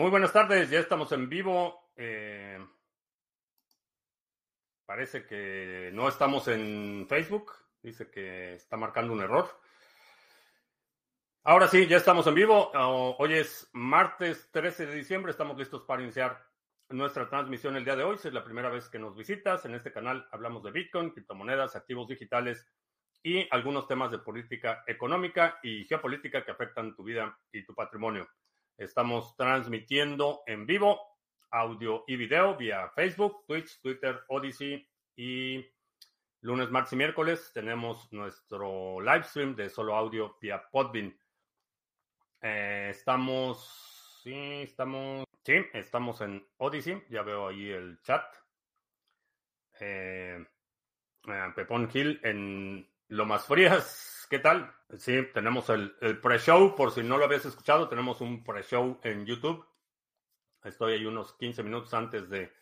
Muy buenas tardes, ya estamos en vivo. Eh, parece que no estamos en Facebook. Dice que está marcando un error. Ahora sí, ya estamos en vivo. Oh, hoy es martes 13 de diciembre. Estamos listos para iniciar nuestra transmisión el día de hoy. Si es la primera vez que nos visitas, en este canal hablamos de Bitcoin, criptomonedas, activos digitales y algunos temas de política económica y geopolítica que afectan tu vida y tu patrimonio. Estamos transmitiendo en vivo audio y video vía Facebook, Twitch, Twitter, Odyssey y lunes, martes y miércoles tenemos nuestro live stream de solo audio vía Podbean. Eh, estamos, sí, estamos, sí, estamos en Odyssey. Ya veo ahí el chat. Eh, eh, Pepón Gil en Lo Más Frías ¿Qué tal? Sí, tenemos el, pre-show, por si no lo habías escuchado, tenemos un pre-show en YouTube. Estoy ahí unos 15 minutos antes de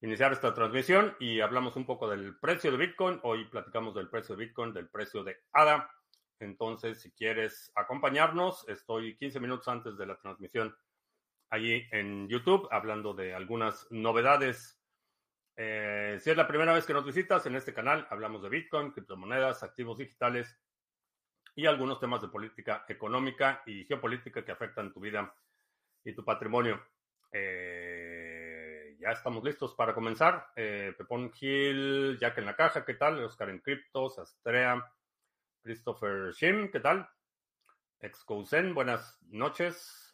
iniciar esta transmisión y hablamos un poco del precio de Bitcoin. Hoy platicamos del precio de Bitcoin, del precio de ADA. Entonces, si quieres acompañarnos, estoy 15 minutos antes de la transmisión allí en YouTube hablando de algunas novedades. Eh, si es la primera vez que nos visitas en este canal, hablamos de Bitcoin, criptomonedas, activos digitales y algunos temas de política económica y geopolítica que afectan tu vida y tu patrimonio. Eh, ya estamos listos para comenzar. Eh, Pepón Gil, Jack en la caja, ¿qué tal? Oscar en Criptos, Astrea, Christopher Shim, ¿qué tal? Excousen, buenas noches.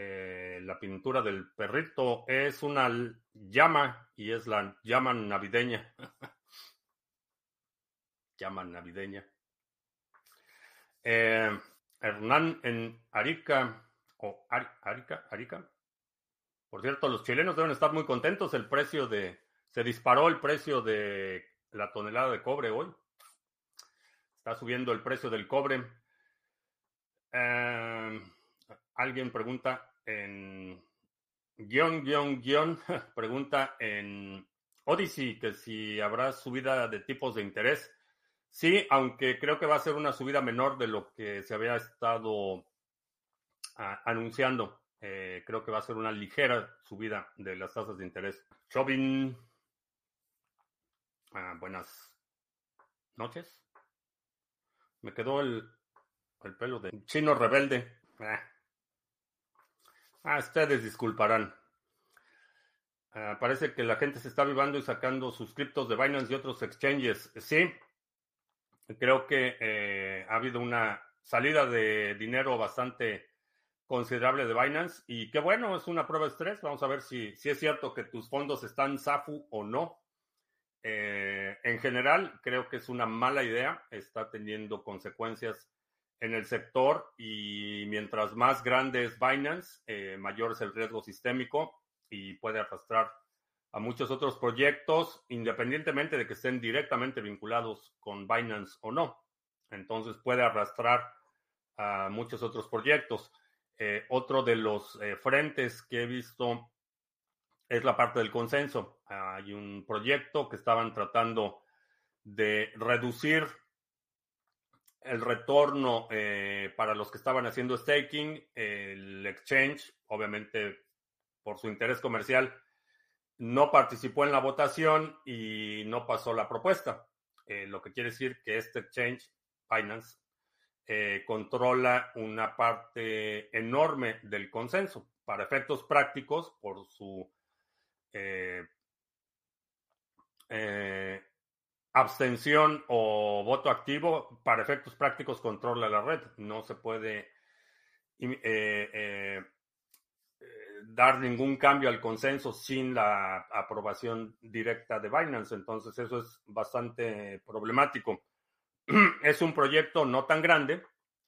Eh, la pintura del perrito es una llama y es la llama navideña. llama navideña. Eh, Hernán en Arica, o Arica, Arica. Por cierto, los chilenos deben estar muy contentos. El precio de, se disparó el precio de la tonelada de cobre hoy. Está subiendo el precio del cobre. Eh, alguien pregunta en guion, guion, guion, pregunta en Odyssey que si habrá subida de tipos de interés. Sí, aunque creo que va a ser una subida menor de lo que se había estado ah, anunciando. Eh, creo que va a ser una ligera subida de las tasas de interés. Chauvin. Ah, buenas noches. Me quedó el, el pelo de chino rebelde. Ah, ah ustedes disculparán. parece que la gente se está vivando y sacando sus criptos de Binance y otros exchanges. Sí, Creo que eh, ha habido una salida de dinero bastante considerable de Binance y qué bueno, es una prueba de estrés. Vamos a ver si, si es cierto que tus fondos están SAFU o no. Eh, en general, creo que es una mala idea, está teniendo consecuencias en el sector y mientras más grande es Binance, eh, mayor es el riesgo sistémico y puede arrastrar a muchos otros proyectos, independientemente de que estén directamente vinculados con Binance o no. Entonces puede arrastrar a muchos otros proyectos. Eh, otro de los eh, frentes que he visto es la parte del consenso. Hay un proyecto que estaban tratando de reducir el retorno eh, para los que estaban haciendo staking. El exchange, obviamente por su interés comercial, no participó en la votación y no pasó la propuesta. Eh, lo que quiere decir que este exchange, Binance, eh, controla una parte enorme del consenso. Para efectos prácticos, por su eh, abstención o voto activo, para efectos prácticos controla la red. No se puede dar ningún cambio al consenso sin la aprobación directa de Binance. Entonces eso es bastante problemático. Es un proyecto no tan grande,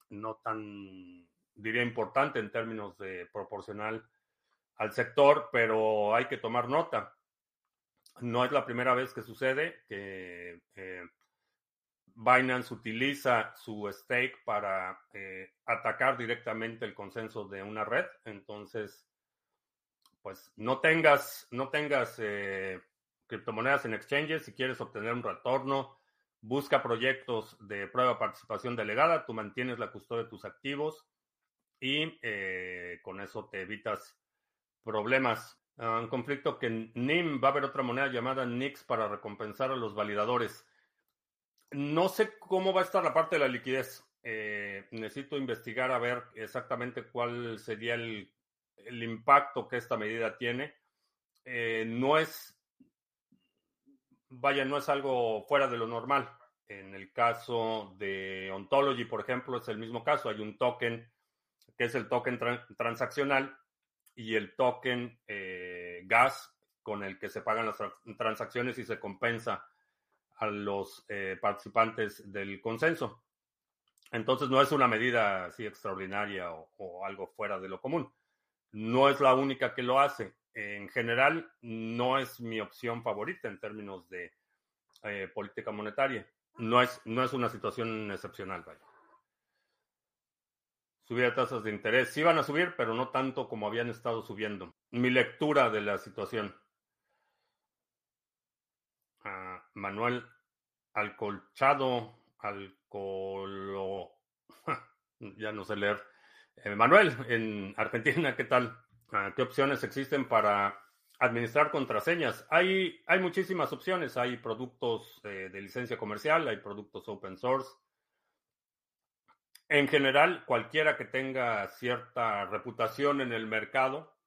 no tan, diría, importante en términos de proporcional al sector, pero hay que tomar nota. No es la primera vez que sucede que eh, Binance utiliza su stake para eh, atacar directamente el consenso de una red. Entonces, pues no tengas, no tengas eh, criptomonedas en exchanges, si quieres obtener un retorno, busca proyectos de prueba de participación delegada, tú mantienes la custodia de tus activos y con eso te evitas problemas. Ah, un conflicto que NIM va a haber otra moneda llamada NIX para recompensar a los validadores. No sé cómo va a estar la parte de la liquidez. Eh, necesito investigar a ver exactamente cuál sería el, el impacto que esta medida tiene. Eh, no es, vaya, no es algo fuera de lo normal. En el caso de Ontology, por ejemplo, es el mismo caso. Hay un token que es el token transaccional y el token eh, gas con el que se pagan las transacciones y se compensa a los eh, participantes del consenso. Entonces no es una medida así extraordinaria o, algo fuera de lo común. No es la única que lo hace. En general, no es mi opción favorita en términos de eh, política monetaria. No es, no es una situación excepcional, vaya subir tasas de interés. Sí van a subir, pero no tanto como habían estado subiendo. Mi lectura de la situación. Ah, Manuel Alcolchado, Alcolo... ya no sé leer. Eh, Manuel, en Argentina, ¿qué tal? Ah, ¿Qué opciones existen para administrar contraseñas? Hay, hay muchísimas opciones. Hay productos eh, de licencia comercial, hay productos open source. En general, cualquiera que tenga cierta reputación en el mercado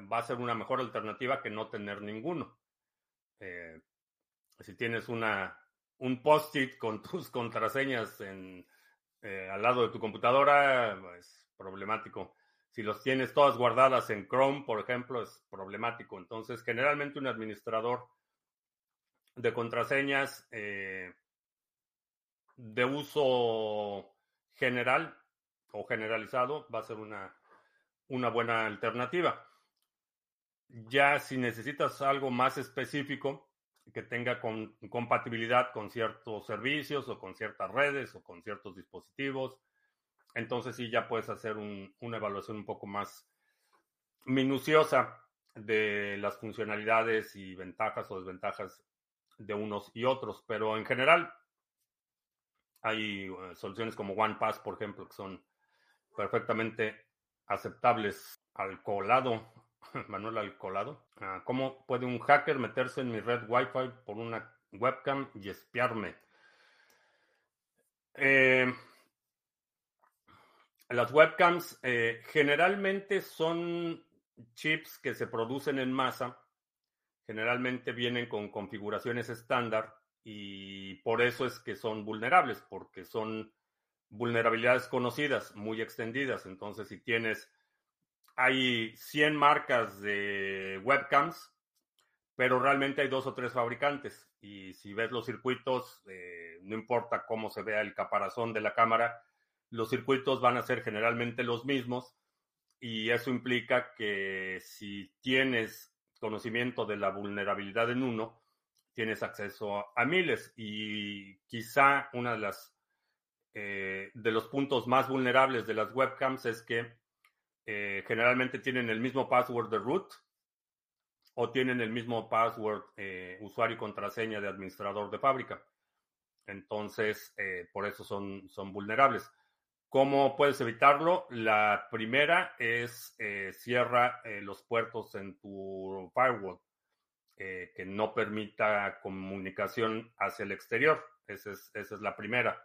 va a ser una mejor alternativa que no tener ninguno. Eh, si tienes una, un post-it con tus contraseñas eh, al lado de tu computadora, es pues, problemático. Si los tienes todas guardadas en Chrome, por ejemplo, es problemático. Entonces, generalmente un administrador de contraseñas eh, de uso general o generalizado va a ser una, una buena alternativa. Ya si necesitas algo más específico que tenga compatibilidad con ciertos servicios o con ciertas redes o con ciertos dispositivos, entonces sí ya puedes hacer una evaluación un poco más minuciosa de las funcionalidades y ventajas o desventajas de unos y otros. Pero en general, hay eh, soluciones como OnePass, por ejemplo, que son perfectamente aceptables. Al colado, Manuel al colado. Ah, ¿Cómo puede un hacker meterse en mi red Wi-Fi por una webcam y espiarme? Eh, las webcams eh, generalmente son chips que se producen en masa. Generalmente vienen con configuraciones estándar y por eso es que son vulnerables, porque son vulnerabilidades conocidas, muy extendidas. Entonces, si tienes, hay 100 marcas de webcams, pero realmente hay dos o tres fabricantes. Y si ves los circuitos, eh, no importa cómo se vea el caparazón de la cámara, los circuitos van a ser generalmente los mismos. Y eso implica que si tienes conocimiento de la vulnerabilidad en uno, tienes acceso a miles y quizá una eh, de los puntos más vulnerables de las webcams es que eh, generalmente tienen el mismo password de root o tienen el mismo password eh, usuario y contraseña de administrador de fábrica. Entonces, por eso son, son vulnerables. ¿Cómo puedes evitarlo? La primera es cierra los puertos en tu firewall. Eh, que no permita comunicación hacia el exterior. Esa es, esa es la primera.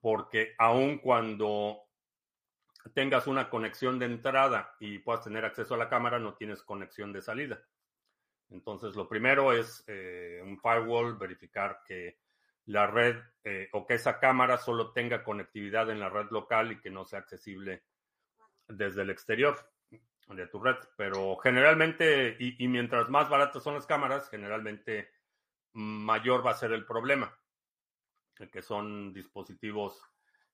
Porque aun cuando tengas una conexión de entrada y puedas tener acceso a la cámara, no tienes conexión de salida. Entonces, lo primero es eh, un firewall, verificar que la red eh, o que esa cámara solo tenga conectividad en la red local y que no sea accesible desde el exterior de tu red, pero generalmente, y, mientras más baratas son las cámaras, generalmente mayor va a ser el problema, que son dispositivos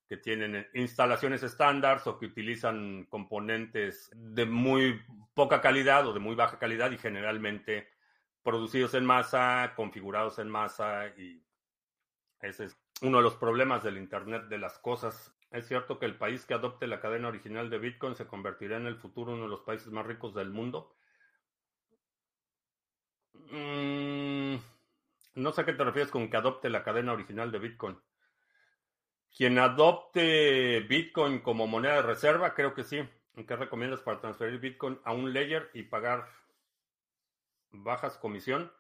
que tienen instalaciones estándar o que utilizan componentes de muy poca calidad o de muy baja calidad y generalmente producidos en masa, configurados en masa y ese es uno de los problemas del Internet de las cosas ¿Es cierto que el país que adopte la cadena original de Bitcoin se convertirá en el futuro uno de los países más ricos del mundo? Mm, no sé a qué te refieres con que adopte la cadena original de Bitcoin. Quien adopte Bitcoin como moneda de reserva, creo que sí. ¿Qué recomiendas para transferir Bitcoin a un layer y pagar bajas comisión?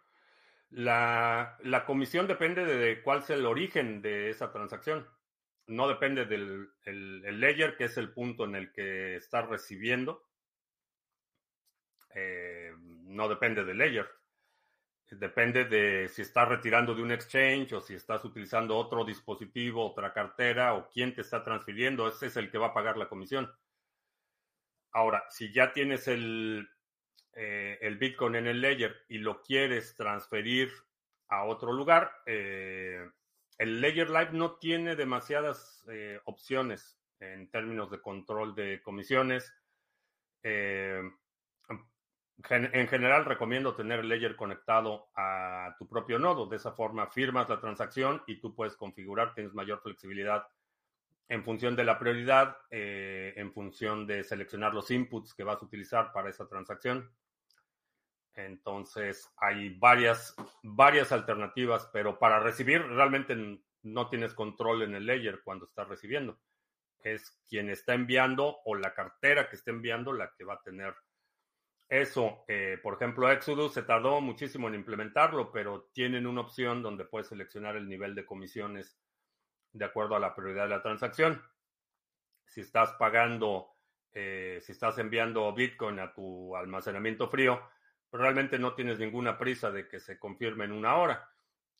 La, comisión depende de cuál sea el origen de esa transacción. No depende del el, layer, que es el punto en el que estás recibiendo. Eh, no depende del layer. Depende de si estás retirando de un exchange o si estás utilizando otro dispositivo, otra cartera o quién te está transfiriendo. Ese es el que va a pagar la comisión. Ahora, si ya tienes el, eh, el Bitcoin en el ledger y lo quieres transferir a otro lugar, eh, el Ledger Live no tiene demasiadas eh, opciones en términos de control de comisiones. en general, recomiendo tener Ledger conectado a tu propio nodo. De esa forma, firmas la transacción y tú puedes configurar, tienes mayor flexibilidad en función de la prioridad, eh, en función de seleccionar los inputs que vas a utilizar para esa transacción. Entonces, hay varias, varias alternativas, pero para recibir realmente no tienes control en el layer cuando estás recibiendo. Es quien está enviando o la cartera que está enviando la que va a tener eso. Eh, por ejemplo, Exodus se tardó muchísimo en implementarlo, pero tienen una opción donde puedes seleccionar el nivel de comisiones de acuerdo a la prioridad de la transacción. Si estás pagando, eh, si estás enviando Bitcoin a tu almacenamiento frío, realmente no tienes ninguna prisa de que se confirme en una hora.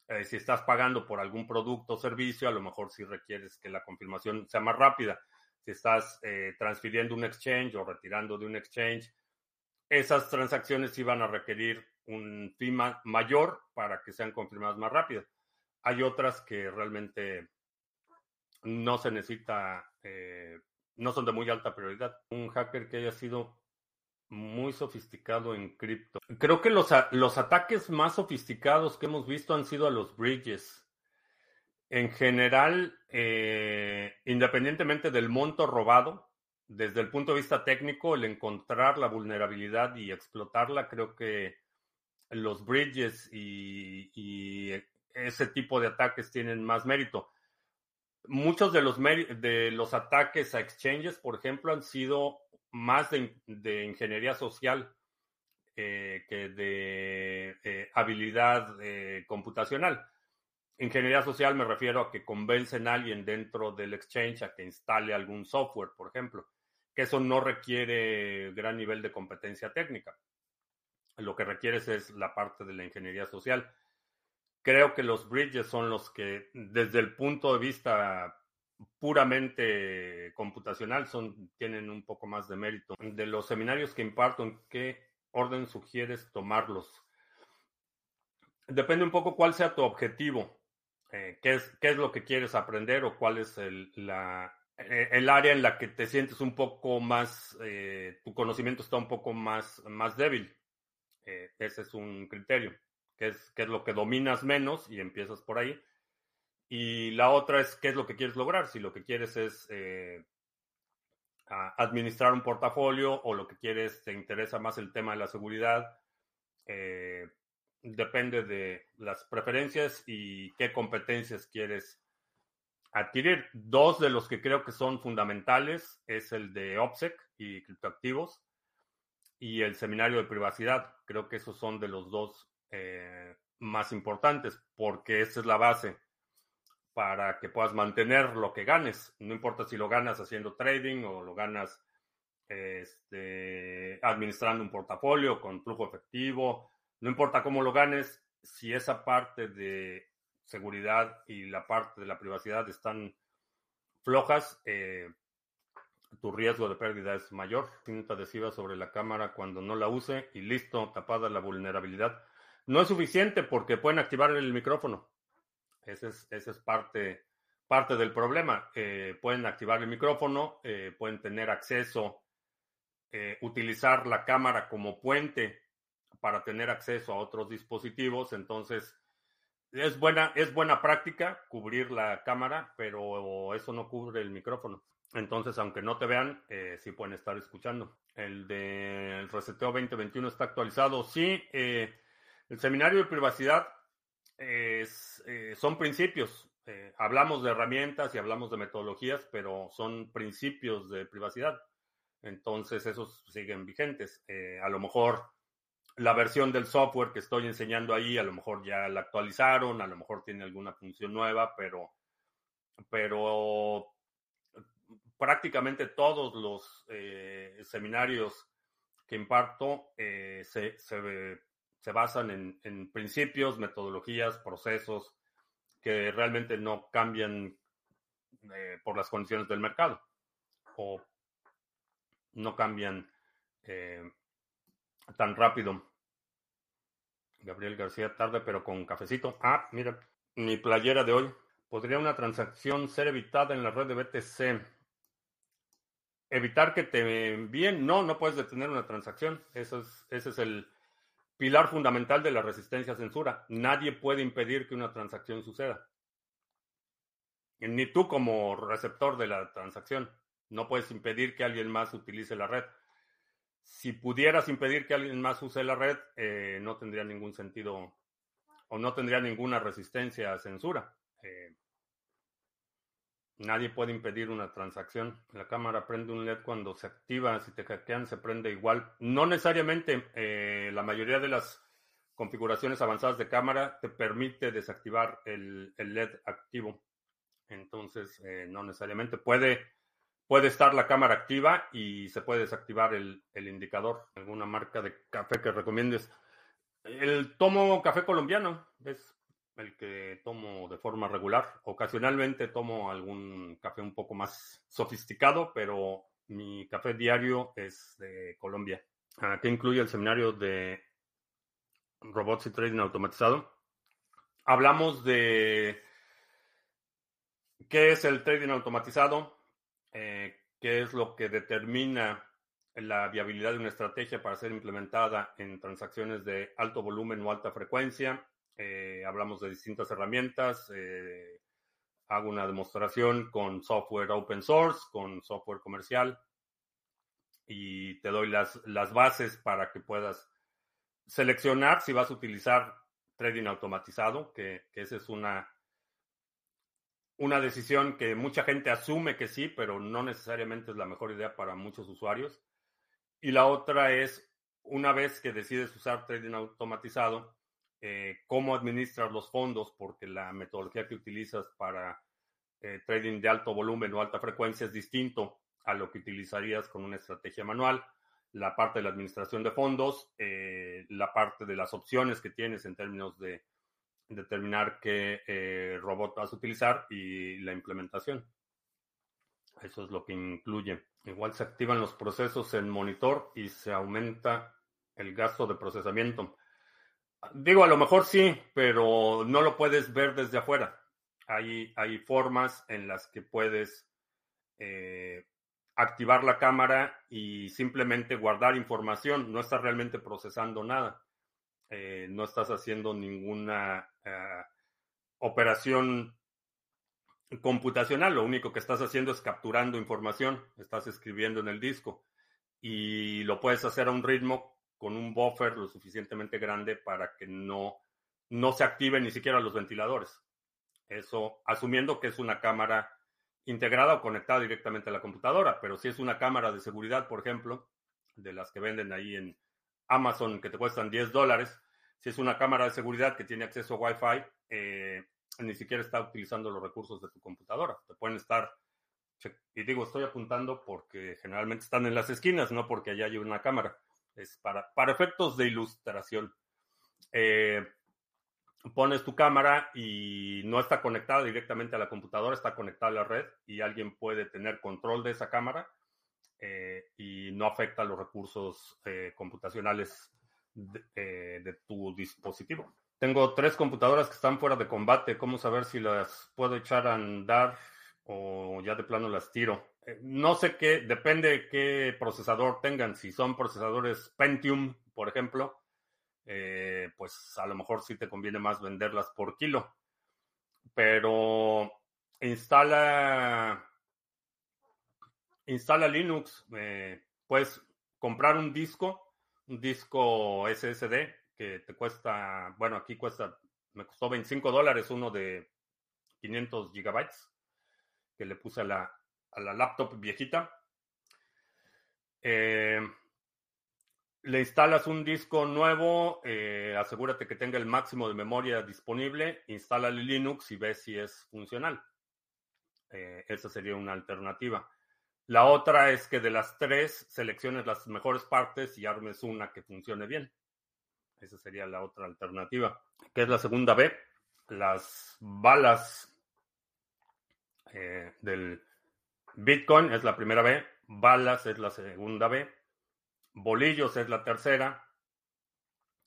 Eh, si estás pagando por algún producto o servicio, a lo mejor sí requieres que la confirmación sea más rápida. Si estás eh, transfiriendo un exchange o retirando de un exchange, esas transacciones sí van a requerir un fee mayor para que sean confirmadas más rápido. Hay otras que realmente no se necesita, eh, no son de muy alta prioridad. Un hacker que haya sido muy sofisticado en cripto. Creo que los, los ataques más sofisticados que hemos visto han sido a los bridges. En general, eh, independientemente del monto robado, desde el punto de vista técnico, el encontrar la vulnerabilidad y explotarla, creo que los bridges y ese tipo de ataques tienen más mérito muchos de los, de los ataques a exchanges, por ejemplo, han sido más de, ingeniería social eh, que de eh, habilidad eh, computacional. Ingeniería social me refiero a que convencen a alguien dentro del exchange a que instale algún software, por ejemplo, que eso no requiere gran nivel de competencia técnica. Lo que requieres es la parte de la ingeniería social creo que los bridges son los que, desde el punto de vista puramente computacional, son, tienen un poco más de mérito. De los seminarios que imparto, ¿en qué orden sugieres tomarlos? Depende un poco cuál sea tu objetivo, eh, qué, es, qué es lo que quieres aprender o cuál es el, la, eh, el área en la que te sientes un poco más, eh, tu conocimiento está un poco más, más débil. ese es un criterio que es, es lo que dominas menos y empiezas por ahí. Y la otra es qué es lo que quieres lograr. Si lo que quieres es eh, administrar un portafolio o lo que quieres, te interesa más el tema de la seguridad, eh, depende de las preferencias y qué competencias quieres adquirir. Dos de los que creo que son fundamentales es el de OPSEC y criptoactivos y el seminario de privacidad. Creo que esos son de los dos eh, más importantes, porque esa es la base para que puedas mantener lo que ganes. No importa si lo ganas haciendo trading o lo ganas este, administrando un portafolio con flujo efectivo, no importa cómo lo ganes, si esa parte de seguridad y la parte de la privacidad están flojas, eh, tu riesgo de pérdida es mayor. Cinta adhesiva sobre la cámara cuando no la use y listo, tapada la vulnerabilidad. No es suficiente porque pueden activar el micrófono. Ese es, parte, parte del problema. Eh, pueden activar el micrófono, eh, pueden tener acceso, eh, utilizar la cámara como puente para tener acceso a otros dispositivos. Entonces, es buena, es buena práctica cubrir la cámara, pero eso no cubre el micrófono. Entonces, aunque no te vean, sí pueden estar escuchando. El de reseteo 2021 está actualizado. Sí, el seminario de privacidad eh, son principios. Eh, hablamos de herramientas y hablamos de metodologías, pero son principios de privacidad. Entonces, esos siguen vigentes. a lo mejor la versión del software que estoy enseñando ahí, a lo mejor ya la actualizaron, a lo mejor tiene alguna función nueva, pero, pero prácticamente todos los eh, seminarios que imparto eh, se, se, basan en, principios, metodologías, procesos que realmente no cambian eh, por las condiciones del mercado o no cambian tan rápido. Gabriel García, tarde pero con cafecito. Ah, mira, mi playera de hoy. ¿Podría una transacción ser evitada en la red de BTC? Evitar que te envíen. No, no puedes detener una transacción. Eso es, ese es el pilar fundamental de la resistencia a censura. Nadie puede impedir que una transacción suceda. Ni tú como receptor de la transacción. No puedes impedir que alguien más utilice la red si pudieras impedir que alguien más use la red, eh, no tendría ningún sentido o no tendría ninguna resistencia a censura. Eh, nadie puede impedir una transacción. La cámara prende un LED cuando se activa, si te hackean se prende igual. No necesariamente, eh, la mayoría de las configuraciones avanzadas de cámara te permite desactivar el, LED activo. Entonces, no necesariamente puede puede estar la cámara activa y se puede desactivar el, indicador. ¿Alguna marca de café que recomiendes? El tomo café colombiano el que tomo de forma regular. Ocasionalmente tomo algún café un poco más sofisticado, pero mi café diario es de Colombia. ¿Qué incluye el seminario de robots y trading automatizado? Hablamos de qué es el trading automatizado, eh, qué es lo que determina la viabilidad de una estrategia para ser implementada en transacciones de alto volumen o alta frecuencia. Eh, hablamos de distintas herramientas. Eh, hago una demostración con software open source, con software comercial y te doy las, las bases para que puedas seleccionar si vas a utilizar trading automatizado, que, que esa es una una decisión que mucha gente asume que sí, pero no necesariamente es la mejor idea para muchos usuarios. Y la otra es, una vez que decides usar trading automatizado, eh, cómo administras los fondos, porque la metodología que utilizas para eh, trading de alto volumen o alta frecuencia es distinto a lo que utilizarías con una estrategia manual. La parte de la administración de fondos, eh, la parte de las opciones que tienes en términos de determinar qué eh, robot vas a utilizar y la implementación. Eso es lo que incluye. Igual se activan los procesos en monitor y se aumenta el gasto de procesamiento. Digo, a lo mejor sí, pero no lo puedes ver desde afuera. Hay, hay formas en las que puedes eh, activar la cámara y simplemente guardar información. No estás realmente procesando nada. Eh, no estás haciendo ninguna eh, operación computacional, lo único que estás haciendo es capturando información, estás escribiendo en el disco y lo puedes hacer a un ritmo con un buffer lo suficientemente grande para que no, no se activen ni siquiera los ventiladores. Eso asumiendo que es una cámara integrada o conectada directamente a la computadora, pero si es una cámara de seguridad, por ejemplo, de las que venden ahí en, Amazon que te cuestan 10 dólares, si es una cámara de seguridad que tiene acceso a Wi-Fi, eh, ni siquiera está utilizando los recursos de tu computadora. Te pueden estar, y digo, estoy apuntando porque generalmente están en las esquinas, no porque allá hay una cámara. Es para, para efectos de ilustración. Eh, pones tu cámara y no está conectada directamente a la computadora, está conectada a la red y alguien puede tener control de esa cámara eh, y no afecta los recursos eh, computacionales de, tu dispositivo. Tengo tres computadoras que están fuera de combate. ¿Cómo saber si las puedo echar a andar o ya de plano las tiro? No sé qué, depende qué procesador tengan. Si son procesadores Pentium, por ejemplo, pues a lo mejor sí te conviene más venderlas por kilo. Pero instala instala Linux, eh, puedes comprar un disco, un disco SSD que te cuesta, bueno, aquí cuesta, me costó 25 dólares uno de 500 gigabytes que le puse a la, a la laptop viejita. Eh, le instalas un disco nuevo, eh, asegúrate que tenga el máximo de memoria disponible, instálale Linux y ve si es funcional. Eh, esa sería una alternativa. La otra es que de las tres selecciones las mejores partes y armes una que funcione bien. Esa sería la otra alternativa. ¿Qué es la segunda B? Las balas del Bitcoin es la primera B, balas es la segunda B Bolillos es la tercera.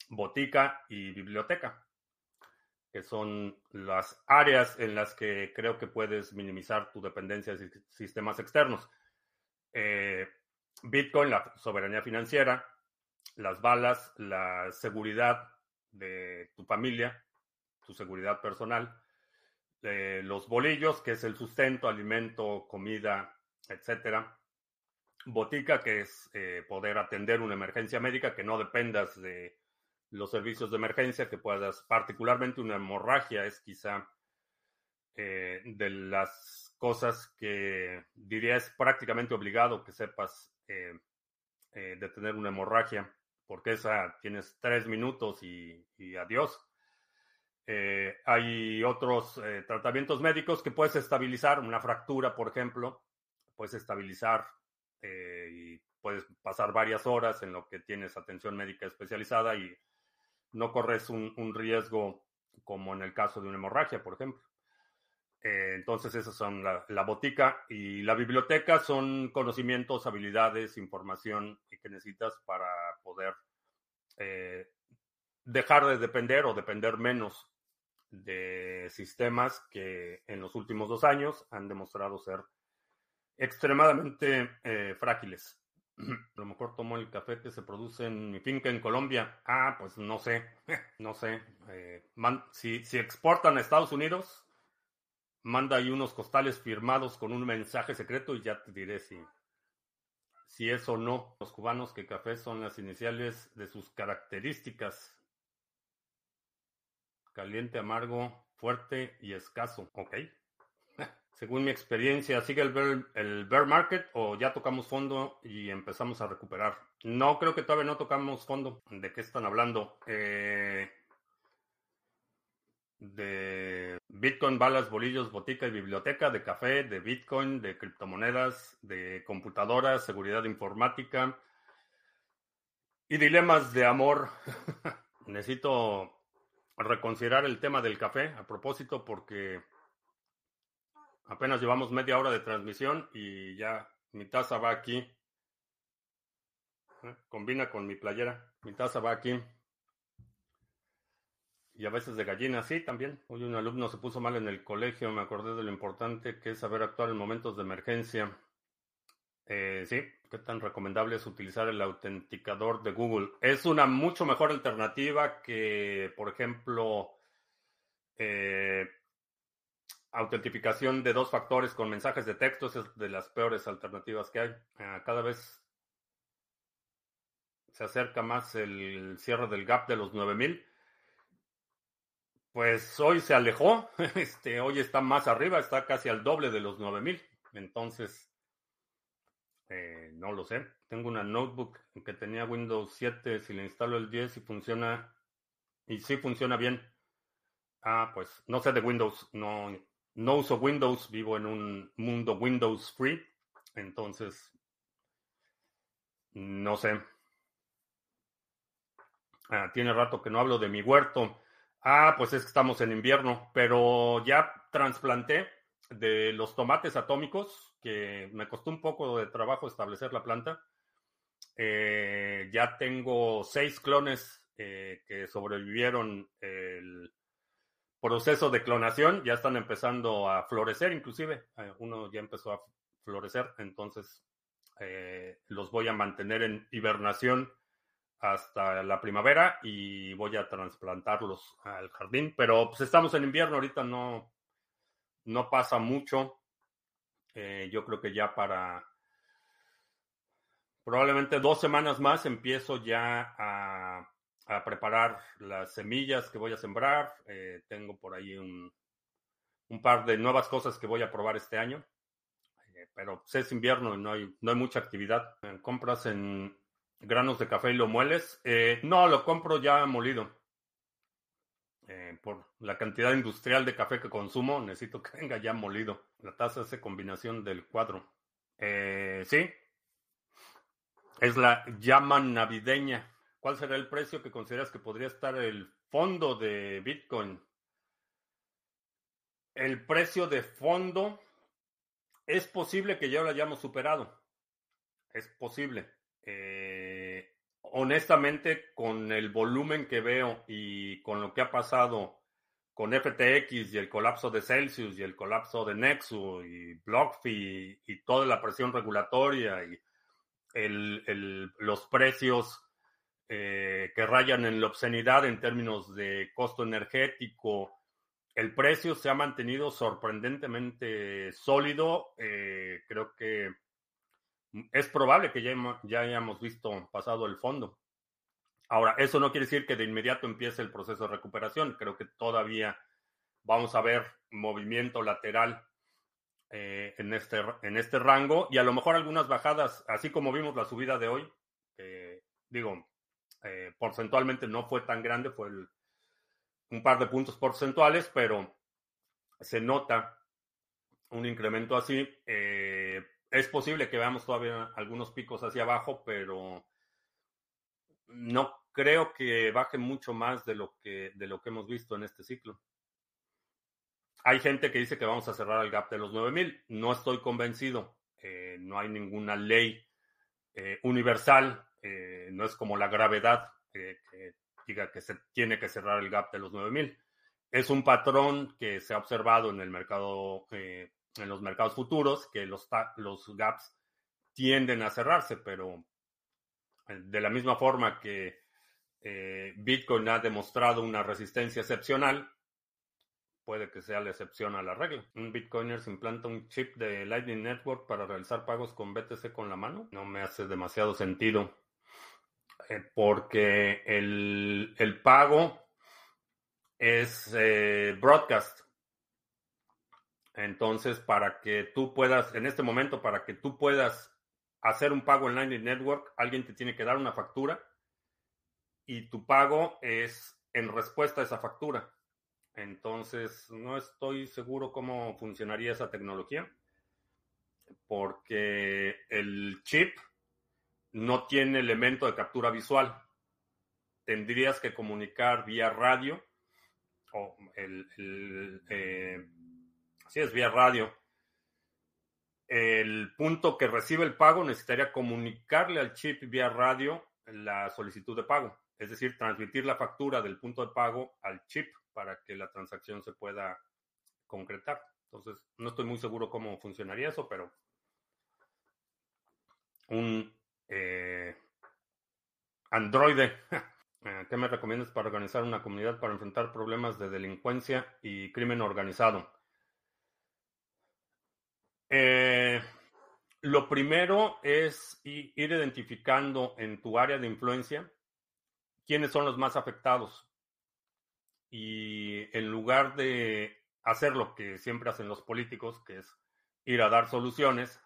Botica y biblioteca, que son las áreas en las que creo que puedes minimizar tu dependencia de sistemas externos. Eh, Bitcoin, la soberanía financiera, las balas, la seguridad de tu familia, tu seguridad personal, eh, los bolillos, que es el sustento, alimento, comida, etcétera, botica, que es eh, poder atender una emergencia médica, que no dependas de los servicios de emergencia, que puedas, particularmente una hemorragia es quizá eh, de las cosas que diría es prácticamente obligado que sepas eh, de tener una hemorragia, porque esa tienes tres minutos y adiós. Hay otros tratamientos médicos que puedes estabilizar, una fractura, por ejemplo, puedes estabilizar eh, y puedes pasar varias horas en lo que tienes atención médica especializada y no corres un, riesgo como en el caso de una hemorragia, por ejemplo. Eh, entonces, esas son la, botica y la biblioteca son conocimientos, habilidades, información que necesitas para poder eh, dejar de depender o depender menos de sistemas que en los últimos dos años han demostrado ser extremadamente eh, frágiles. A lo mejor tomo el café que se produce en mi finca en Colombia. Ah, pues no sé, no sé. Eh, si, si exportan a Estados Unidos, manda ahí unos costales firmados con un mensaje secreto y ya te diré si, si es o no. Los cubanos que café son las iniciales de sus características. Caliente, amargo, fuerte y escaso. Ok según mi experiencia, ¿sigue el bear, market o ya tocamos fondo y empezamos a recuperar? No, creo que todavía no tocamos fondo. ¿De qué están hablando? Eh, de Bitcoin, balas, bolillos, botica y biblioteca, de café, de Bitcoin, de criptomonedas, de computadoras, seguridad informática y dilemas de amor. Necesito reconsiderar el tema del café a propósito porque Apenas llevamos media hora de transmisión y ya mi taza va aquí. ¿Eh? Combina con mi playera. Mi taza va aquí. Y a veces de gallina, sí, también. Hoy un alumno se puso mal en el colegio, me acordé de lo importante que es saber actuar en momentos de emergencia. Eh, sí, ¿qué tan recomendable es utilizar el autenticador de Google? Es una mucho mejor alternativa que, por ejemplo, eh, autentificación de dos factores con mensajes de texto es de las peores alternativas que hay. Ah, cada vez se acerca más el cierre del gap de los 9000. Pues hoy se alejó, este, hoy está más arriba, está casi al doble de los 9000. Entonces, eh, no lo sé. Tengo una notebook que tenía Windows 7, si le instalo el 10 y funciona, y sí funciona bien. Ah, pues no sé de Windows, no, no uso Windows, vivo en un mundo Windows free, entonces no sé. Ah, tiene rato que no hablo de mi huerto. Ah, pues es que estamos en invierno, pero ya trasplanté de los tomates atómicos, que me costó un poco de trabajo establecer la planta. Eh, ya tengo seis clones eh, que sobrevivieron el proceso de clonación, ya están empezando a florecer, inclusive eh, uno ya empezó a florecer, entonces los voy a mantener en hibernación hasta la primavera y voy a trasplantarlos al jardín, pero pues estamos en invierno, ahorita no, no pasa mucho, eh, yo creo que ya para probablemente dos semanas más empiezo ya a preparar las semillas que voy a sembrar. Eh, tengo por ahí un, par de nuevas cosas que voy a probar este año. Eh, pero pues, es invierno y no hay, no hay mucha actividad. ¿Compras en granos de café y lo mueles? Eh, no, lo compro ya molido. Eh, por la cantidad industrial de café que consumo, necesito que venga ya molido. La taza hace combinación del cuadro. Eh, sí. Es la llama navideña. ¿Cuál será el precio que consideras que podría estar el fondo de Bitcoin? El precio de fondo es posible que ya lo hayamos superado. Es posible. Eh, honestamente, con el volumen que veo y con lo que ha pasado con FTX y el colapso de Celsius y el colapso de Nexus y BlockFi y, toda la presión regulatoria y los precios eh, que rayan en la obscenidad en términos de costo energético, el precio se ha mantenido sorprendentemente sólido. Eh, creo que es probable que ya, ya hayamos visto pasado el fondo. Ahora, eso no quiere decir que de inmediato empiece el proceso de recuperación. Creo que todavía vamos a ver movimiento lateral eh, en, este, en este rango y a lo mejor algunas bajadas, así como vimos la subida de hoy. digo, eh, porcentualmente no fue tan grande, fue un par de puntos porcentuales, pero se nota un incremento así. Eh, es posible que veamos todavía algunos picos hacia abajo, pero no creo que baje mucho más de lo que, de lo que hemos visto en este ciclo. Hay gente que dice que vamos a cerrar el gap de los 9000. No estoy convencido. Eh, no hay ninguna ley eh, universal. no es como la gravedad que diga que se tiene que cerrar el gap de los 9000. Es un patrón que se ha observado en el mercado, eh, en los mercados futuros, que los, los gaps tienden a cerrarse, pero eh, de la misma forma que eh, Bitcoin ha demostrado una resistencia excepcional, puede que sea la excepción a la regla. Un Bitcoiner se implanta un chip de Lightning Network para realizar pagos con BTC con la mano. No me hace demasiado sentido. Eh, porque el, pago es eh, broadcast. Entonces, para que tú puedas, en este momento, para que tú puedas hacer un pago en Lightning Network, alguien te tiene que dar una factura y tu pago es en respuesta a esa factura. Entonces, no estoy seguro cómo funcionaría esa tecnología, porque el chip no tiene elemento de captura visual. Tendrías que comunicar vía radio o el, eh, es vía radio. El punto que recibe el pago necesitaría comunicarle al chip vía radio la solicitud de pago, es decir, transmitir la factura del punto de pago al chip para que la transacción se pueda concretar. Entonces, no estoy muy seguro cómo funcionaría eso, pero un eh, Androide. Eh, ¿Qué me recomiendas para organizar una comunidad para enfrentar problemas de delincuencia y crimen organizado? Eh, lo primero es ir identificando en tu área de influencia quiénes son los más afectados. Y en lugar de hacer lo que siempre hacen los políticos, que es ir a dar soluciones,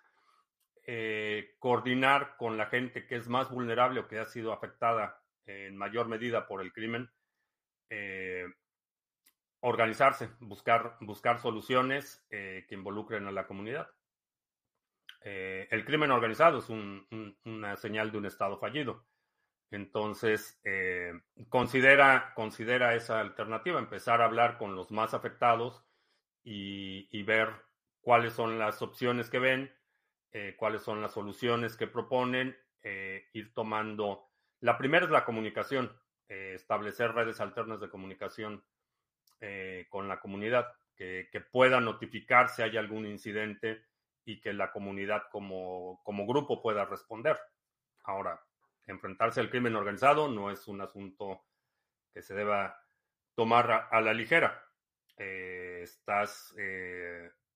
eh, coordinar con la gente que es más vulnerable o que ha sido afectada en mayor medida por el crimen, eh, organizarse, buscar, buscar soluciones eh, que involucren a la comunidad. el crimen organizado es una señal de un Estado fallido. Entonces, considera, considera esa alternativa, empezar a hablar con los más afectados y, ver cuáles son las opciones que ven, eh, cuáles son las soluciones que proponen, eh, ir tomando. La primera es la comunicación, eh, establecer redes alternas de comunicación con la comunidad, que, pueda notificar si hay algún incidente y que la comunidad como grupo pueda responder. Ahora, enfrentarse al crimen organizado no es un asunto que se deba tomar a la ligera. estás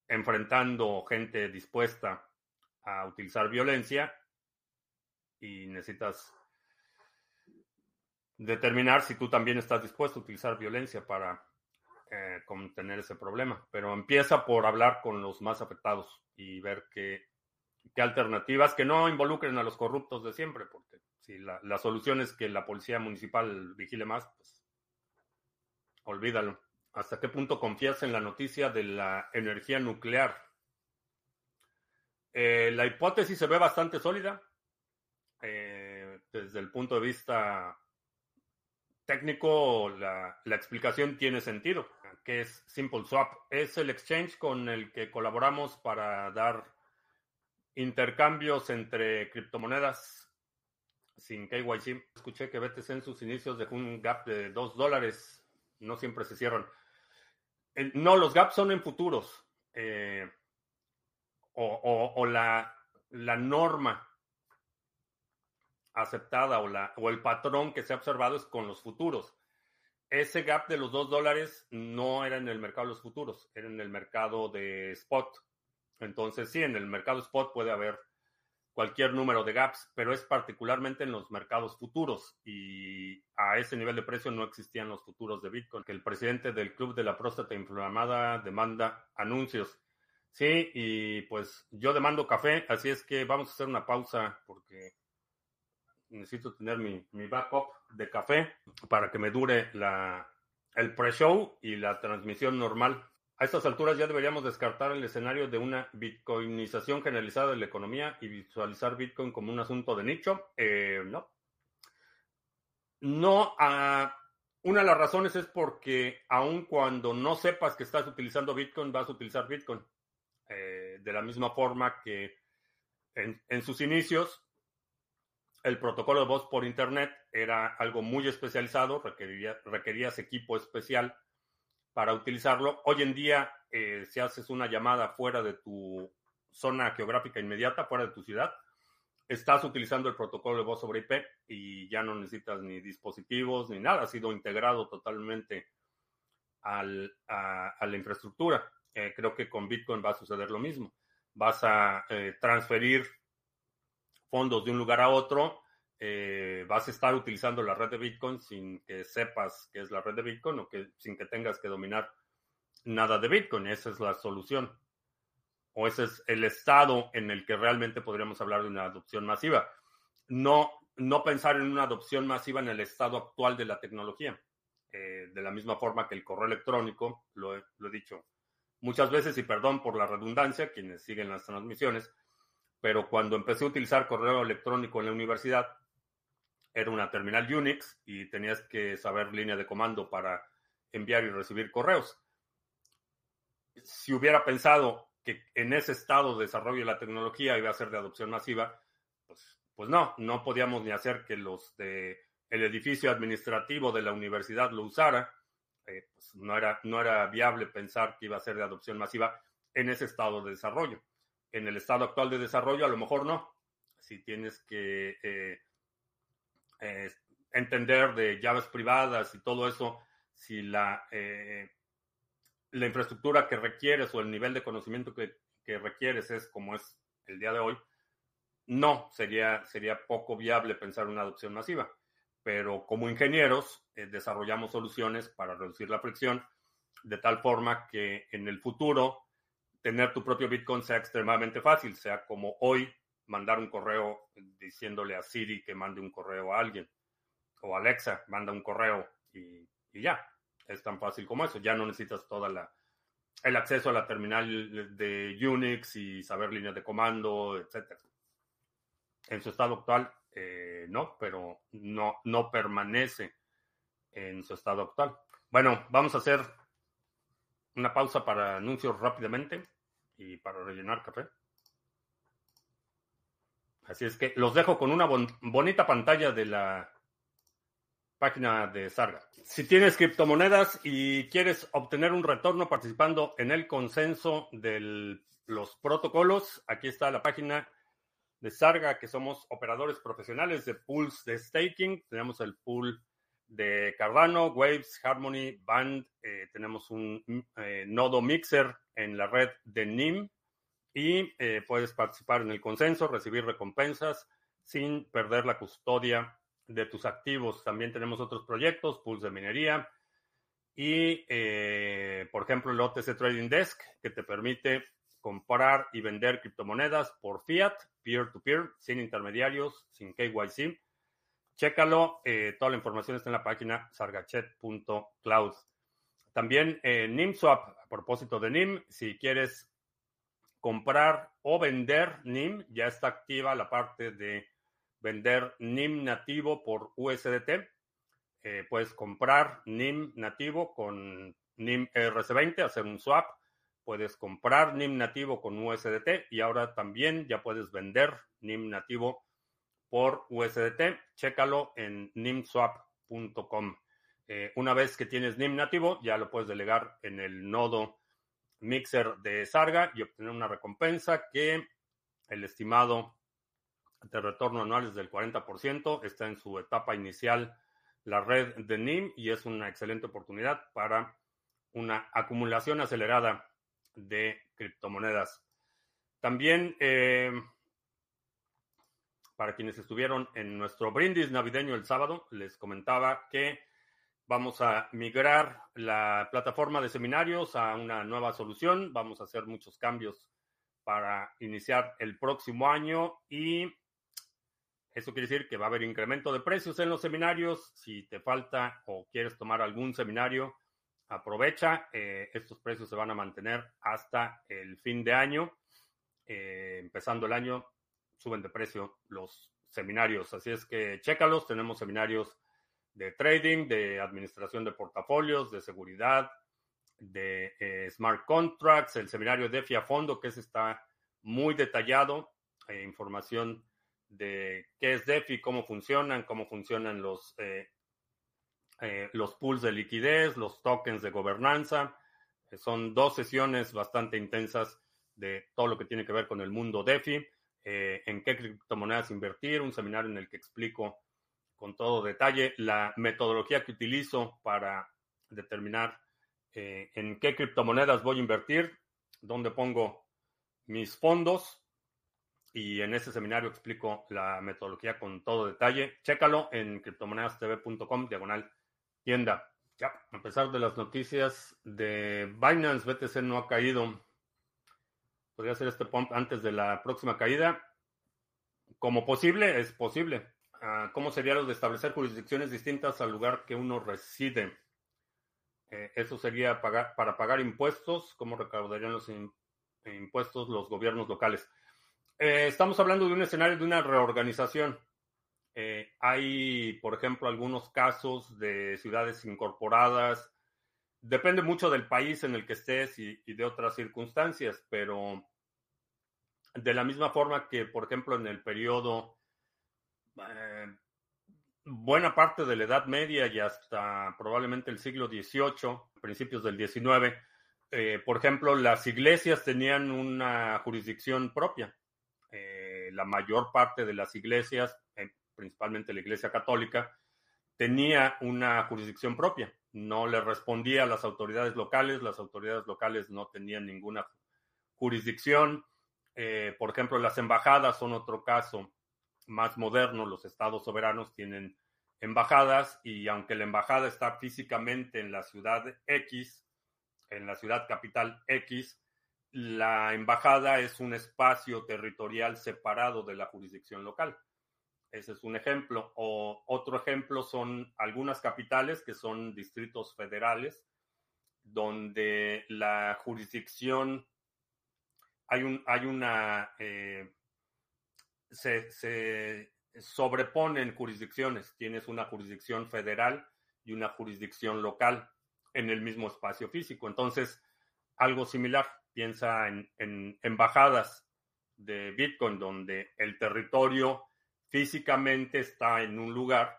enfrentando gente dispuesta a utilizar violencia y necesitas determinar si tú también estás dispuesto a utilizar violencia para eh, contener ese problema. Pero empieza por hablar con los más afectados y ver qué, qué alternativas que no involucren a los corruptos de siempre, porque si la, la solución es que la policía municipal vigile más, pues olvídalo. ¿Hasta qué punto confías en la noticia de la energía nuclear? Eh, la hipótesis se ve bastante sólida. Eh, desde el punto de vista técnico, la, la, explicación tiene sentido. ¿Qué es Simple Swap? Es el exchange con el que colaboramos para dar intercambios entre criptomonedas sin KYC. Escuché que BTC en sus inicios dejó un gap de 2 dólares. No siempre se cierran. No, los gaps son en futuros. Eh, o, la, la, norma aceptada o, la, o el patrón que se ha observado es con los futuros. Ese gap de los dos dólares no era en el mercado de los futuros, era en el mercado de spot. Entonces, sí, en el mercado spot puede haber cualquier número de gaps, pero es particularmente en los mercados futuros y a ese nivel de precio no existían los futuros de Bitcoin. Que el presidente del Club de la Próstata Inflamada demanda anuncios. Sí, y pues yo demando café, así es que vamos a hacer una pausa porque necesito tener mi, mi backup de café para que me dure la, el pre-show y la transmisión normal. A estas alturas ya deberíamos descartar el escenario de una bitcoinización generalizada de la economía y visualizar Bitcoin como un asunto de nicho. Eh, no. No, uh, una de las razones es porque aun cuando no sepas que estás utilizando Bitcoin, vas a utilizar Bitcoin. Eh, de la misma forma que en, en sus inicios, el protocolo de voz por Internet era algo muy especializado, requería, requerías equipo especial para utilizarlo. Hoy en día, eh, si haces una llamada fuera de tu zona geográfica inmediata, fuera de tu ciudad, estás utilizando el protocolo de voz sobre IP y ya no necesitas ni dispositivos ni nada. Ha sido integrado totalmente al, a, a, la infraestructura. Eh, creo que con Bitcoin va a suceder lo mismo. Vas a eh, transferir fondos de un lugar a otro eh, vas a estar utilizando la red de Bitcoin sin que sepas qué es la red de Bitcoin o que sin que tengas que dominar nada de Bitcoin. Esa es la solución. O ese es el estado en el que realmente podríamos hablar de una adopción masiva. No, no pensar en una adopción masiva en el estado actual de la tecnología. Eh, de la misma forma que el correo electrónico, lo he, lo he dicho muchas veces y perdón por la redundancia, quienes siguen las transmisiones, pero cuando empecé a utilizar correo electrónico en la universidad, era una terminal Unix y tenías que saber línea de comando para enviar y recibir correos. Si hubiera pensado que en ese estado de desarrollo de la tecnología iba a ser de adopción masiva, pues, pues no, no podíamos ni hacer que los de el edificio administrativo de la universidad lo usara. Eh, pues no, era, no era viable pensar que iba a ser de adopción masiva en ese estado de desarrollo. En el estado actual de desarrollo, a lo mejor no. Si tienes que eh, eh, entender de llaves privadas y todo eso, si la, eh, la infraestructura que requieres o el nivel de conocimiento que, que, requieres es como es el día de hoy, no, sería, sería poco viable pensar una adopción masiva. Pero como ingenieros eh, desarrollamos soluciones para reducir la fricción de tal forma que en el futuro tener tu propio Bitcoin sea extremadamente fácil, sea como hoy mandar un correo diciéndole a Siri que mande un correo a alguien. O Alexa, manda un correo y, y ya. Es tan fácil como eso. Ya no necesitas toda la el acceso a la terminal de Unix y saber líneas de comando, etc. En su estado actual, eh, no, pero no, no permanece en su estado actual. Bueno, vamos a hacer una pausa para anuncios rápidamente y para rellenar café. Así es que los dejo con una bon bonita pantalla de la página de Sarga. Si tienes criptomonedas y quieres obtener un retorno participando en el consenso de los protocolos, aquí está la página de Sarga, que somos operadores profesionales de pools de staking. Tenemos el pool de Cardano, Waves, Harmony, Band. Eh, tenemos un eh, nodo mixer en la red de NIM y eh, puedes participar en el consenso, recibir recompensas sin perder la custodia de tus activos. También tenemos otros proyectos, pools de minería y, eh, por ejemplo, el OTC Trading Desk, que te permite comprar y vender criptomonedas por fiat, peer-to-peer, sin intermediarios, sin KYC. Chécalo, eh, toda la información está en la página sargachet.cloud. También eh, NIMSwap, a propósito de NIM, si quieres comprar o vender NIM, ya está activa la parte de vender NIM nativo por USDT. Eh, puedes comprar NIM nativo con NIM RC20, hacer un swap. Puedes comprar NIM nativo con USDT y ahora también ya puedes vender NIM nativo por USDT. Chécalo en nimswap.com. Eh, una vez que tienes NIM nativo, ya lo puedes delegar en el nodo Mixer de Sarga y obtener una recompensa que el estimado de retorno anual es del 40%. Está en su etapa inicial la red de NIM y es una excelente oportunidad para una acumulación acelerada de criptomonedas. También, eh, para quienes estuvieron en nuestro brindis navideño el sábado, les comentaba que vamos a migrar la plataforma de seminarios a una nueva solución. Vamos a hacer muchos cambios para iniciar el próximo año y eso quiere decir que va a haber incremento de precios en los seminarios. Si te falta o quieres tomar algún seminario, aprovecha. Eh, estos precios se van a mantener hasta el fin de año. Eh, empezando el año, suben de precio los seminarios. Así es que chécalos. Tenemos seminarios de trading, de administración de portafolios, de seguridad, de eh, smart contracts, el seminario de FIA Fondo, que ese está muy detallado. información de qué es DeFi, cómo funcionan, cómo funcionan los, eh, eh, los pools de liquidez, los tokens de gobernanza. Eh, son dos sesiones bastante intensas de todo lo que tiene que ver con el mundo DeFi, en qué criptomonedas invertir, un seminario en el que explico con todo detalle la metodología que utilizo para determinar en qué criptomonedas voy a invertir, dónde pongo mis fondos y en ese seminario explico la metodología con todo detalle. Chécalo en criptomonedastv.com, diagonal tienda. Ya, a pesar de las noticias de Binance, BTC no ha caído. Podría hacer este pump antes de la próxima caída. Como posible, es posible. ¿Cómo sería lo de establecer jurisdicciones distintas al lugar que uno reside? Eh, eso sería pagar, para pagar impuestos. ¿Cómo recaudarían los impuestos los gobiernos locales? Eh, estamos hablando de un escenario de una reorganización. Eh, hay, por ejemplo, algunos casos de ciudades incorporadas. Depende mucho del país en el que estés y, de otras circunstancias, pero de la misma forma que, por ejemplo, en el periodo, eh, buena parte de la Edad Media y hasta probablemente el siglo XVIII, principios del XIX, por ejemplo, las iglesias tenían una jurisdicción propia eh, la mayor parte de las iglesias, eh, principalmente la iglesia católica, tenía una jurisdicción propia. No le respondía a las autoridades locales, las autoridades locales no tenían ninguna jurisdicción. Eh, por ejemplo, las embajadas son otro caso más moderno. Los estados soberanos tienen embajadas y aunque la embajada está físicamente en la ciudad X, en la ciudad capital X, la embajada es un espacio territorial separado de la jurisdicción local. Ese es un ejemplo. O otro ejemplo son algunas capitales que son distritos federales, donde la jurisdicción hay un hay una eh, se, se sobreponen jurisdicciones. Tienes una jurisdicción federal y una jurisdicción local en el mismo espacio físico. Entonces, algo similar piensa en, embajadas de Bitcoin, donde el territorio físicamente está en un lugar,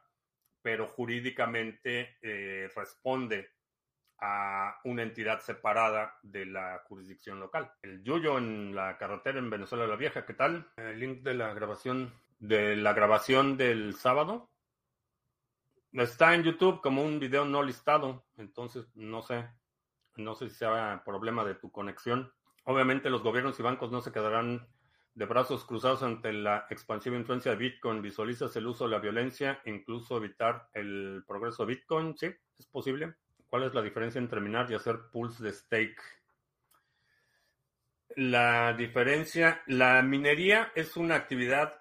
pero jurídicamente eh, responde a una entidad separada de la jurisdicción local. El Yuyo en la carretera en Venezuela la Vieja, ¿qué tal? El link de la grabación de la grabación del sábado está en YouTube como un video no listado, entonces no sé. No sé si sea problema de tu conexión. Obviamente los gobiernos y bancos no se quedarán de brazos cruzados ante la expansiva influencia de Bitcoin. ¿Visualizas el uso de la violencia, incluso evitar el progreso de Bitcoin? Sí, es posible. ¿Cuál es la diferencia entre minar y hacer pools de stake? La diferencia, la minería es una actividad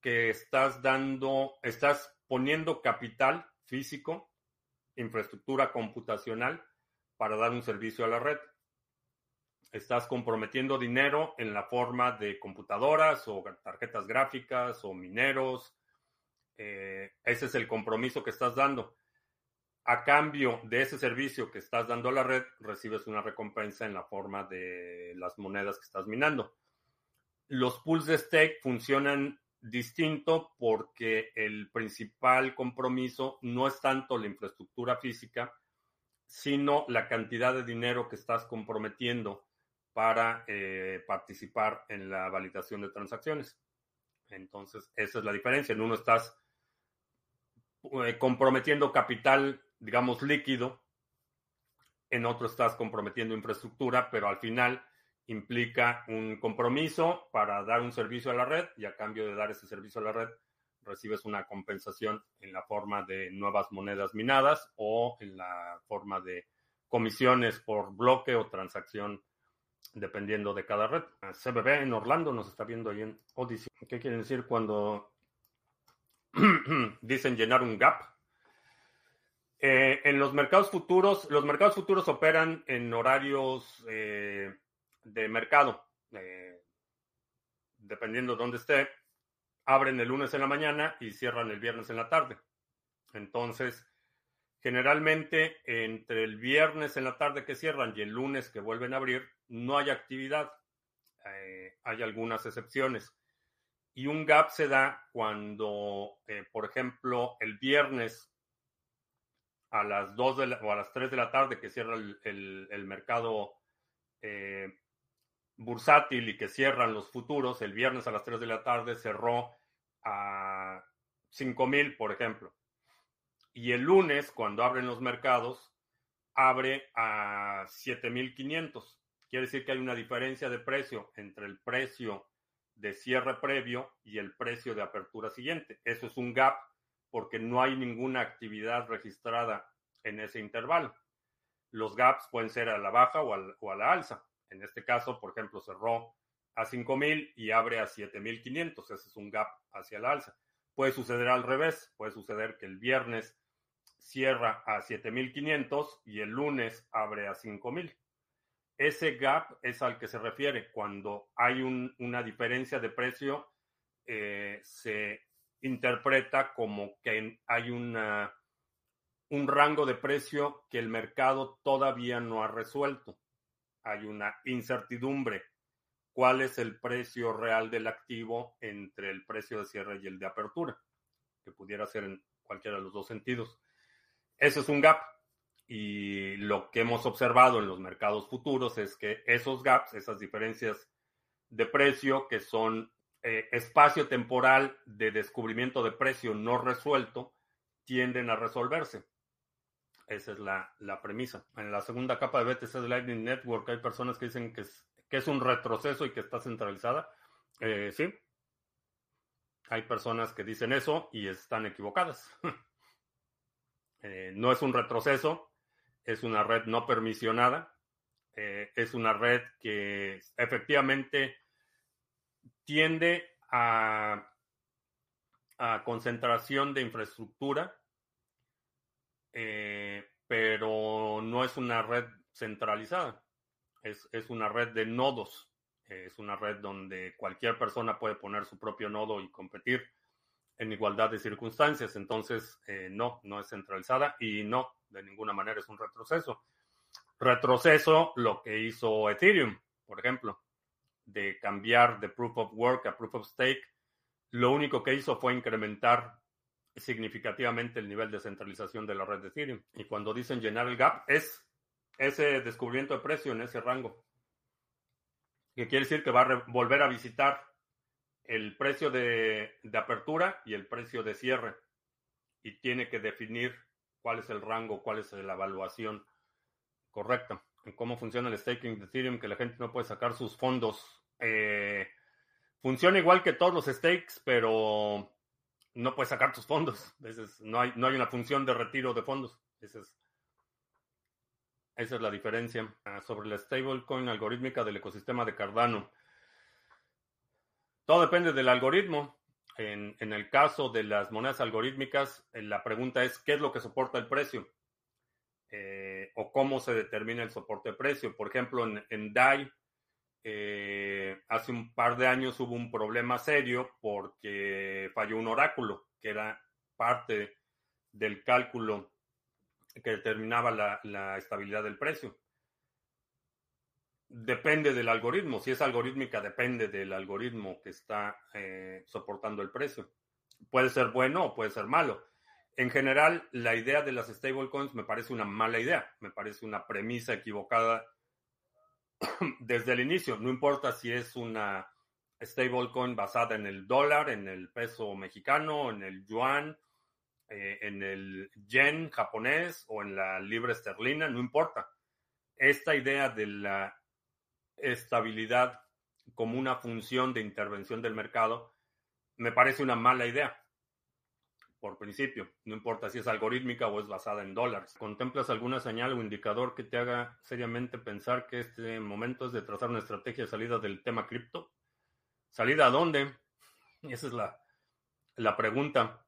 que estás dando, estás poniendo capital físico, infraestructura computacional para dar un servicio a la red. Estás comprometiendo dinero en la forma de computadoras o tarjetas gráficas o mineros. Eh, ese es el compromiso que estás dando a cambio de ese servicio que estás dando a la red, recibes una recompensa en la forma de las monedas que estás minando. Los pools de stake funcionan distinto porque el principal compromiso no es tanto la infraestructura física, sino la cantidad de dinero que estás comprometiendo para eh, participar en la validación de transacciones. Entonces, esa es la diferencia. En uno estás eh, comprometiendo capital digamos, líquido, en otro estás comprometiendo infraestructura, pero al final implica un compromiso para dar un servicio a la red y a cambio de dar ese servicio a la red recibes una compensación en la forma de nuevas monedas minadas o en la forma de comisiones por bloque o transacción dependiendo de cada red. CBB en Orlando nos está viendo ahí en Odyssey. ¿Qué quiere decir cuando dicen llenar un gap? Eh, en los mercados futuros, los mercados futuros operan en horarios eh, de mercado. Eh, dependiendo de dónde esté, abren el lunes en la mañana y cierran el viernes en la tarde. Entonces, generalmente entre el viernes en la tarde que cierran y el lunes que vuelven a abrir, no hay actividad. hay algunas excepciones. Y un gap se da cuando, por ejemplo, el viernes a las 2 o a las 3 de la tarde que cierra el, mercado eh, bursátil y que cierran los futuros, el viernes a las 3 de la tarde cerró a 5.000, por ejemplo. Y el lunes, cuando abren los mercados, abre a 7.500. Quiere decir que hay una diferencia de precio entre el precio de cierre previo y el precio de apertura siguiente. Eso es un gap porque no hay ninguna actividad registrada en ese intervalo. Los gaps pueden ser a la baja o, a la alza. En este caso, por ejemplo, cerró a 5.000 y abre a 7.500. Ese es un gap hacia la alza. Puede suceder al revés. Puede suceder que el viernes cierra a 7.500 y el lunes abre a 5.000. Ese gap es al que se refiere cuando hay una diferencia de precio, eh, se interpreta como que hay una, un rango de precio que el mercado todavía no ha resuelto. Hay una incertidumbre. ¿Cuál es el precio real del activo entre el precio de cierre y el de apertura? Que pudiera ser en cualquiera de los dos sentidos. Ese es un gap. Y lo que hemos observado en los mercados futuros es que esos gaps, esas diferencias de precio que son eh, espacio temporal de descubrimiento de precio no resuelto tienden a resolverse. Esa es la, premisa. En la segunda capa de BTC de Lightning Network hay personas que dicen que es, que es un retroceso y que está centralizada. Eh, sí. Hay personas que dicen eso y están equivocadas. Eh, no es un retroceso, es una red no permisionada. es una red que efectivamente tiende a, concentración de infraestructura, eh, pero no es una red centralizada, es, una red de nodos, es una red donde cualquier persona puede poner su propio nodo y competir en igualdad de circunstancias. Entonces, eh, no, no es centralizada y no, de ninguna manera es un retroceso. Retroceso lo que hizo Ethereum, por ejemplo de cambiar de proof of work a proof of stake, lo único que hizo fue incrementar significativamente el nivel de centralización de la red de Ethereum. Y cuando dicen llenar el gap, es ese descubrimiento de precio en ese rango. Que quiere decir que va a volver a visitar el precio de, de apertura y el precio de cierre. Y tiene que definir cuál es el rango, cuál es la evaluación correcta cómo funciona el staking de Ethereum, que la gente no puede sacar sus fondos. Eh, funciona igual que todos los stakes, pero no puedes sacar tus fondos. no, hay, no hay una función de retiro de fondos. Ese es Esa es la diferencia. Ah, sobre la stablecoin algorítmica del ecosistema de Cardano. Todo depende del algoritmo. En, el caso de las monedas algorítmicas, eh, la pregunta es qué es lo que soporta el precio eh, o cómo se determina el soporte de precio. Por ejemplo, en, en DAI, eh, hace un par de años hubo un problema serio porque falló un oráculo, que era parte del cálculo que determinaba la, estabilidad del precio. Depende del algoritmo. Si es algorítmica, depende del algoritmo que está eh, soportando el precio. Puede ser bueno o puede ser malo. En general, la idea de las stablecoins me parece una mala idea. Me parece una premisa equivocada desde el inicio. No importa si es una stablecoin basada en el dólar, en el peso mexicano, en el yuan, eh, en el yen japonés o en la libra esterlina, no importa. Esta idea de la estabilidad como una función de intervención del mercado me parece una mala idea. Por principio, no importa si es algorítmica o es basada en dólares. ¿Contemplas alguna señal o indicador que te haga seriamente pensar que este momento es de trazar una estrategia de salida del tema cripto? ¿Salida a dónde? Esa es la, la pregunta.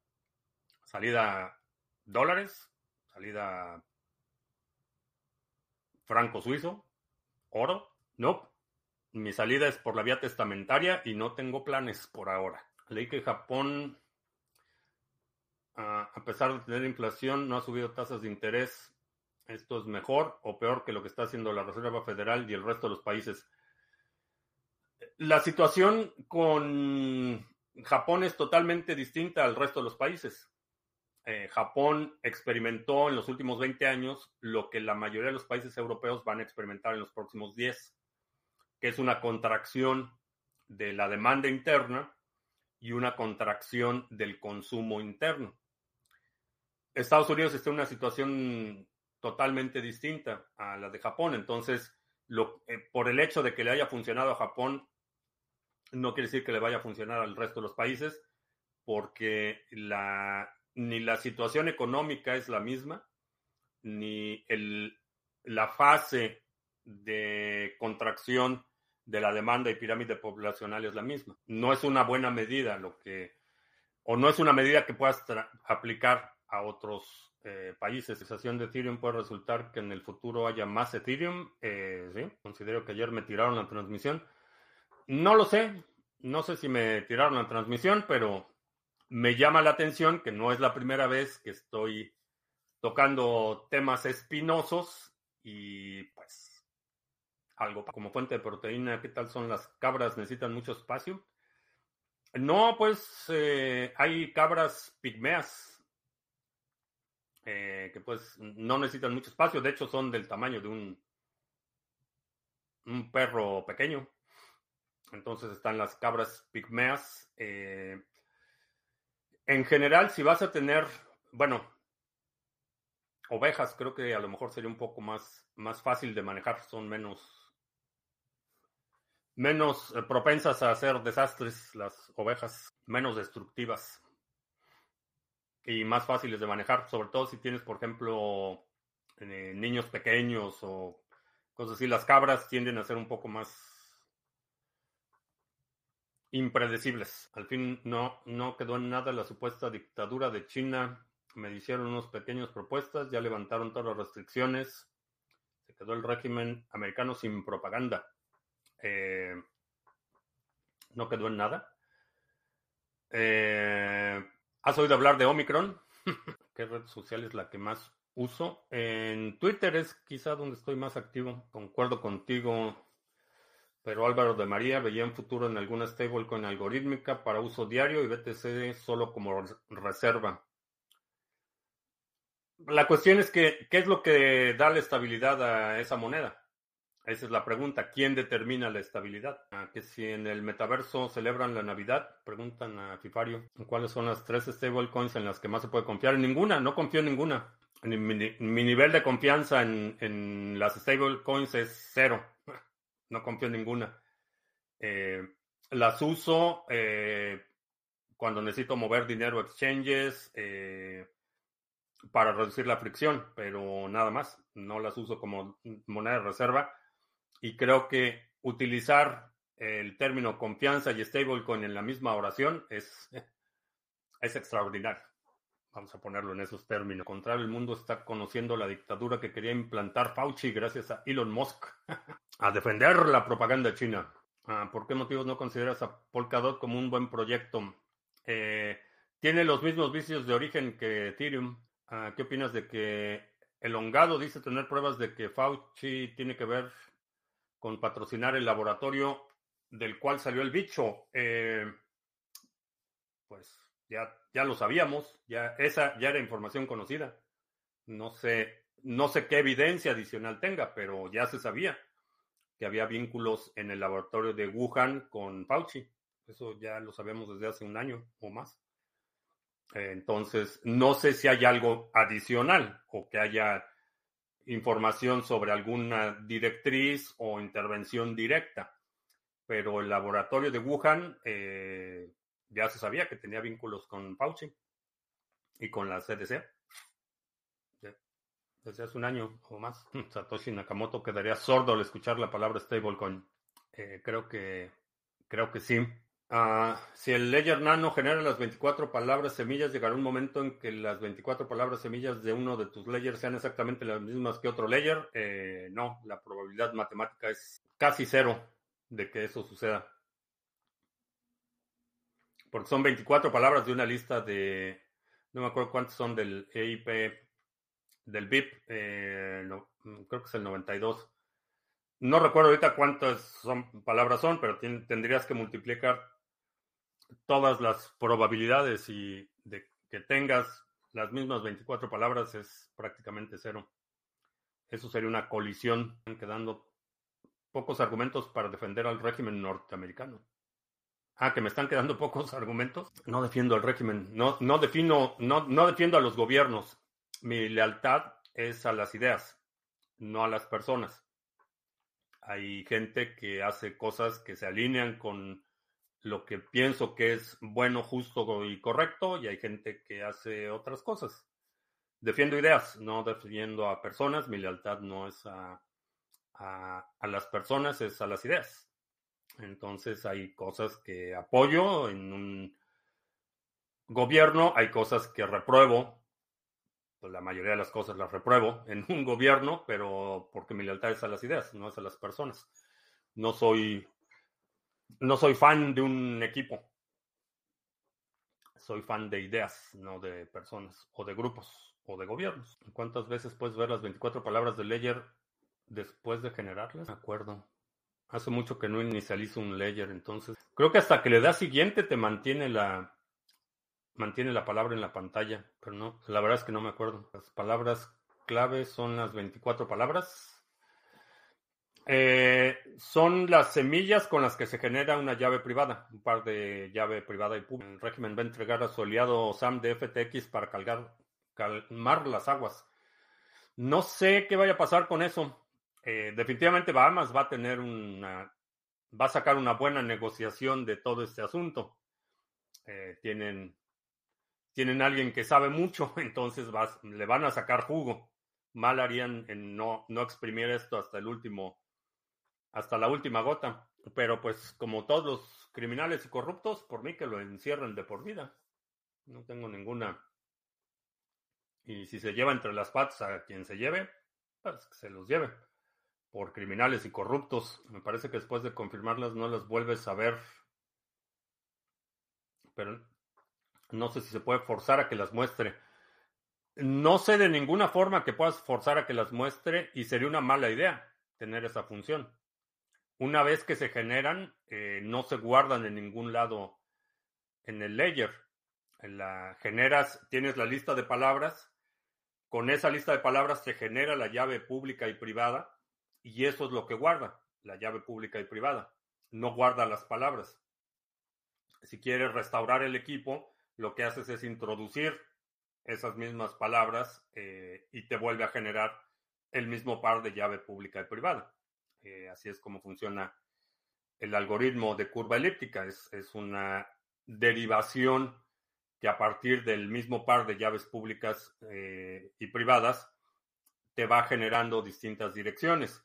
Salida dólares, salida franco suizo, oro, no. Mi salida es por la vía testamentaria y no tengo planes por ahora. Leí que Japón, a pesar de tener inflación, no ha subido tasas de interés. ¿Esto es mejor o peor que lo que está haciendo la Reserva Federal y el resto de los países? La situación con Japón es totalmente distinta al resto de los países. Eh, Japón experimentó en los últimos 20 años lo que la mayoría de los países europeos van a experimentar en los próximos 10, que es una contracción de la demanda interna y una contracción del consumo interno. Estados Unidos está en una situación totalmente distinta a la de Japón, entonces, eh, por el hecho de que le haya funcionado a Japón, no quiere decir que le vaya a funcionar al resto de los países, porque ni la situación económica es la misma, ni la fase de contracción de la demanda y pirámide poblacional es la misma. No es una buena medida lo que, o no es una medida que puedas aplicar a otros eh, países. La sensación de Ethereum puede resultar que en el futuro haya más Ethereum. Eh, sí, considero que ayer me tiraron la transmisión. No lo sé, no sé si me tiraron la transmisión, pero me llama la atención que no es la primera vez que estoy tocando temas espinosos y pues algo como fuente de proteína, ¿qué tal son las cabras? ¿Necesitan mucho espacio? No, pues eh, hay cabras pigmeas eh, que pues no necesitan mucho espacio, de hecho son del tamaño de un, un perro pequeño. Entonces están las cabras pigmeas. Eh, en general, si vas a tener, bueno, ovejas, creo que a lo mejor sería un poco más, más fácil de manejar, son menos, menos eh, propensas a hacer desastres las ovejas, menos destructivas y más fáciles de manejar, sobre todo si tienes, por ejemplo, eh, niños pequeños o cosas así. Las cabras tienden a ser un poco más impredecibles. Al fin no, no quedó en nada la supuesta dictadura de China. Me hicieron unas pequeñas propuestas, ya levantaron todas las restricciones. Se quedó el régimen americano sin propaganda. Eh, no quedó en nada. Eh, ¿Has oído hablar de Omicron? ¿Qué red social es la que más uso? En Twitter es quizá donde estoy más activo. Concuerdo contigo pero Álvaro de María veía un futuro en alguna stablecoin algorítmica para uso diario y BTC solo como reserva. La cuestión es que, ¿qué es lo que da la estabilidad a esa moneda? Esa es la pregunta. ¿Quién determina la estabilidad? Ah, que si en el metaverso celebran la Navidad, preguntan a Fifario, ¿cuáles son las tres stablecoins en las que más se puede confiar? En ninguna, no confío en ninguna. Mi, nivel de confianza en, en las stablecoins es cero no confío en ninguna. Eh, las uso eh, cuando necesito mover dinero a exchanges, eh, para reducir la fricción, pero nada más. No las uso como moneda de reserva. Y creo que utilizar el término confianza y stablecoin en la misma oración es, es extraordinario. Vamos a ponerlo en esos términos. Al contrario, el mundo está conociendo la dictadura que quería implantar Fauci gracias a Elon Musk. a defender la propaganda china. Ah, ¿Por qué motivos no consideras a Polkadot como un buen proyecto? Eh, tiene los mismos vicios de origen que Ethereum. Ah, ¿Qué opinas de que el hongado dice tener pruebas de que Fauci tiene que ver con patrocinar el laboratorio del cual salió el bicho? Eh, pues ya, ya lo sabíamos, ya esa ya era información conocida. No sé, no sé qué evidencia adicional tenga, pero ya se sabía que había vínculos en el laboratorio de Wuhan con Fauci. Eso ya lo sabíamos desde hace un año o más. Entonces, no sé si hay algo adicional o que haya información sobre alguna directriz o intervención directa, pero el laboratorio de Wuhan eh, ya se sabía que tenía vínculos con Fauci y con la CDC. Desde hace un año o más, Satoshi Nakamoto quedaría sordo al escuchar la palabra stablecoin. Eh, creo que creo que sí. Ah, si el Ledger Nano genera las 24 palabras semillas, llegará un momento en que las 24 palabras semillas de uno de tus ledgers sean exactamente las mismas que otro ledger. Eh, no, la probabilidad matemática es casi cero de que eso suceda. Porque son 24 palabras de una lista de, no me acuerdo cuántas son del EIP, del BIP, eh, creo que es el 92. No recuerdo ahorita cuántas son, palabras son, pero tendrías que multiplicar todas las probabilidades y de que tengas las mismas 24 palabras es prácticamente cero. Eso sería una colisión, quedando pocos argumentos para defender al régimen norteamericano. Ah, que me están quedando pocos argumentos. No defiendo al régimen, no, no defino, no, no defiendo a los gobiernos. Mi lealtad es a las ideas, no a las personas. Hay gente que hace cosas que se alinean con lo que pienso que es bueno, justo y correcto, y hay gente que hace otras cosas. Defiendo ideas, no defiendo a personas, mi lealtad no es a, a, las personas, es a las ideas. Entonces hay cosas que apoyo en un gobierno, hay cosas que repruebo, pues la mayoría de las cosas las repruebo en un gobierno, pero porque mi lealtad es a las ideas, no es a las personas. No soy no soy fan de un equipo. Soy fan de ideas, no de personas, o de grupos, o de gobiernos. ¿Cuántas veces puedes ver las 24 palabras de Ledger después de generarlas? Me acuerdo. Hace mucho que no inicializo un Ledger, entonces. Creo que hasta que le das siguiente te mantiene la. Mantiene la palabra en la pantalla. Pero no, la verdad es que no me acuerdo. Las palabras clave son las 24 palabras. Eh, son las semillas con las que se genera una llave privada, un par de llave privada y pública. El régimen va a entregar a su aliado Sam de FTX para calmar las aguas. No sé qué vaya a pasar con eso. Eh, definitivamente Bahamas va a tener una, va a sacar una buena negociación de todo este asunto. Eh, tienen, tienen alguien que sabe mucho, entonces le van a sacar jugo. Mal harían en no, no exprimir esto hasta el último hasta la última gota. Pero pues como todos los criminales y corruptos, por mí que lo encierren de por vida. No tengo ninguna. Y si se lleva entre las patas a quien se lleve, pues que se los lleve. Por criminales y corruptos. Me parece que después de confirmarlas no las vuelves a ver. Pero no sé si se puede forzar a que las muestre. No sé de ninguna forma que puedas forzar a que las muestre y sería una mala idea tener esa función. Una vez que se generan, eh, no se guardan en ningún lado en el ledger. En la, generas, tienes la lista de palabras. Con esa lista de palabras se genera la llave pública y privada y eso es lo que guarda, la llave pública y privada. No guarda las palabras. Si quieres restaurar el equipo, lo que haces es introducir esas mismas palabras eh, y te vuelve a generar el mismo par de llave pública y privada. Eh, así es como funciona el algoritmo de curva elíptica. Es, una derivación que a partir del mismo par de llaves públicas eh, y privadas te va generando distintas direcciones.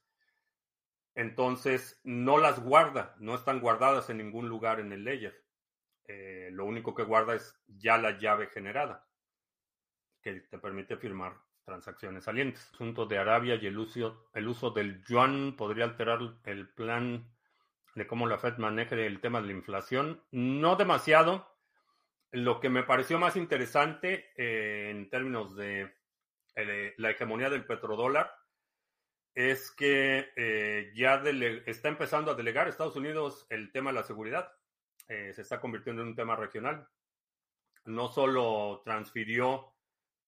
Entonces, no las guarda, no están guardadas en ningún lugar en el ledger. Eh, lo único que guarda es ya la llave generada, que te permite firmar transacciones salientes. Asunto de Arabia y el uso, el uso del yuan podría alterar el plan de cómo la Fed maneje el tema de la inflación. No demasiado. Lo que me pareció más interesante eh, en términos de eh, la hegemonía del petrodólar es que eh, ya está empezando a delegar Estados Unidos el tema de la seguridad. se está convirtiendo en un tema regional. No solo transfirió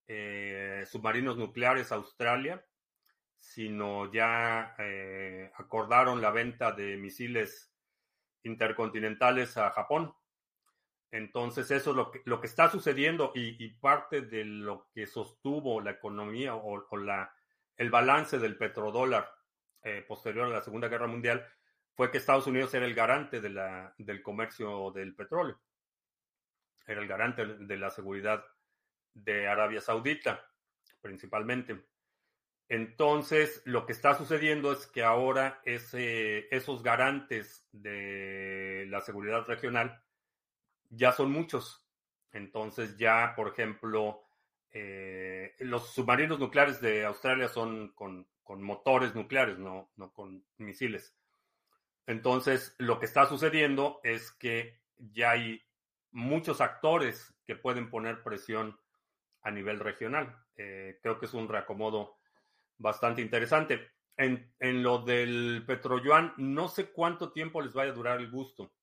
submarinos nucleares a Australia, sino ya eh, acordaron la venta de misiles intercontinentales a Japón. Entonces, eso es lo que, lo que está sucediendo y, parte de lo que sostuvo la economía o, la, el balance del petrodólar eh, posterior a la Segunda Guerra Mundial fue que Estados Unidos era el garante de la, del comercio del petróleo, era el garante de la seguridad de Arabia Saudita, principalmente. Entonces, lo que está sucediendo es que ahora esos garantes de la seguridad regional ya son muchos. Entonces, ya, por ejemplo, eh, los submarinos nucleares de Australia son con, motores nucleares, no, no con misiles. Entonces, lo que está sucediendo es que ya hay muchos actores que pueden poner presión a nivel regional. Eh, creo que es un reacomodo bastante interesante. En, en lo del Petroyuan, no sé cuánto tiempo les vaya a durar el gusto,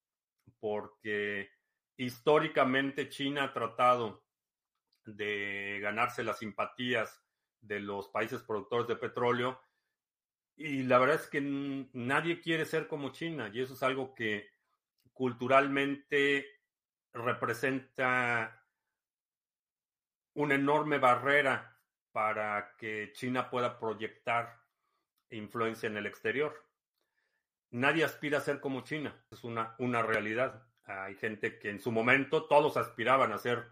porque históricamente China ha tratado de ganarse las simpatías de los países productores de petróleo y la verdad es que nadie quiere ser como China y eso es algo que culturalmente representa una enorme barrera para que China pueda proyectar influencia en el exterior. Nadie aspira a ser como China, es una, una realidad. Hay gente que en su momento todos aspiraban a ser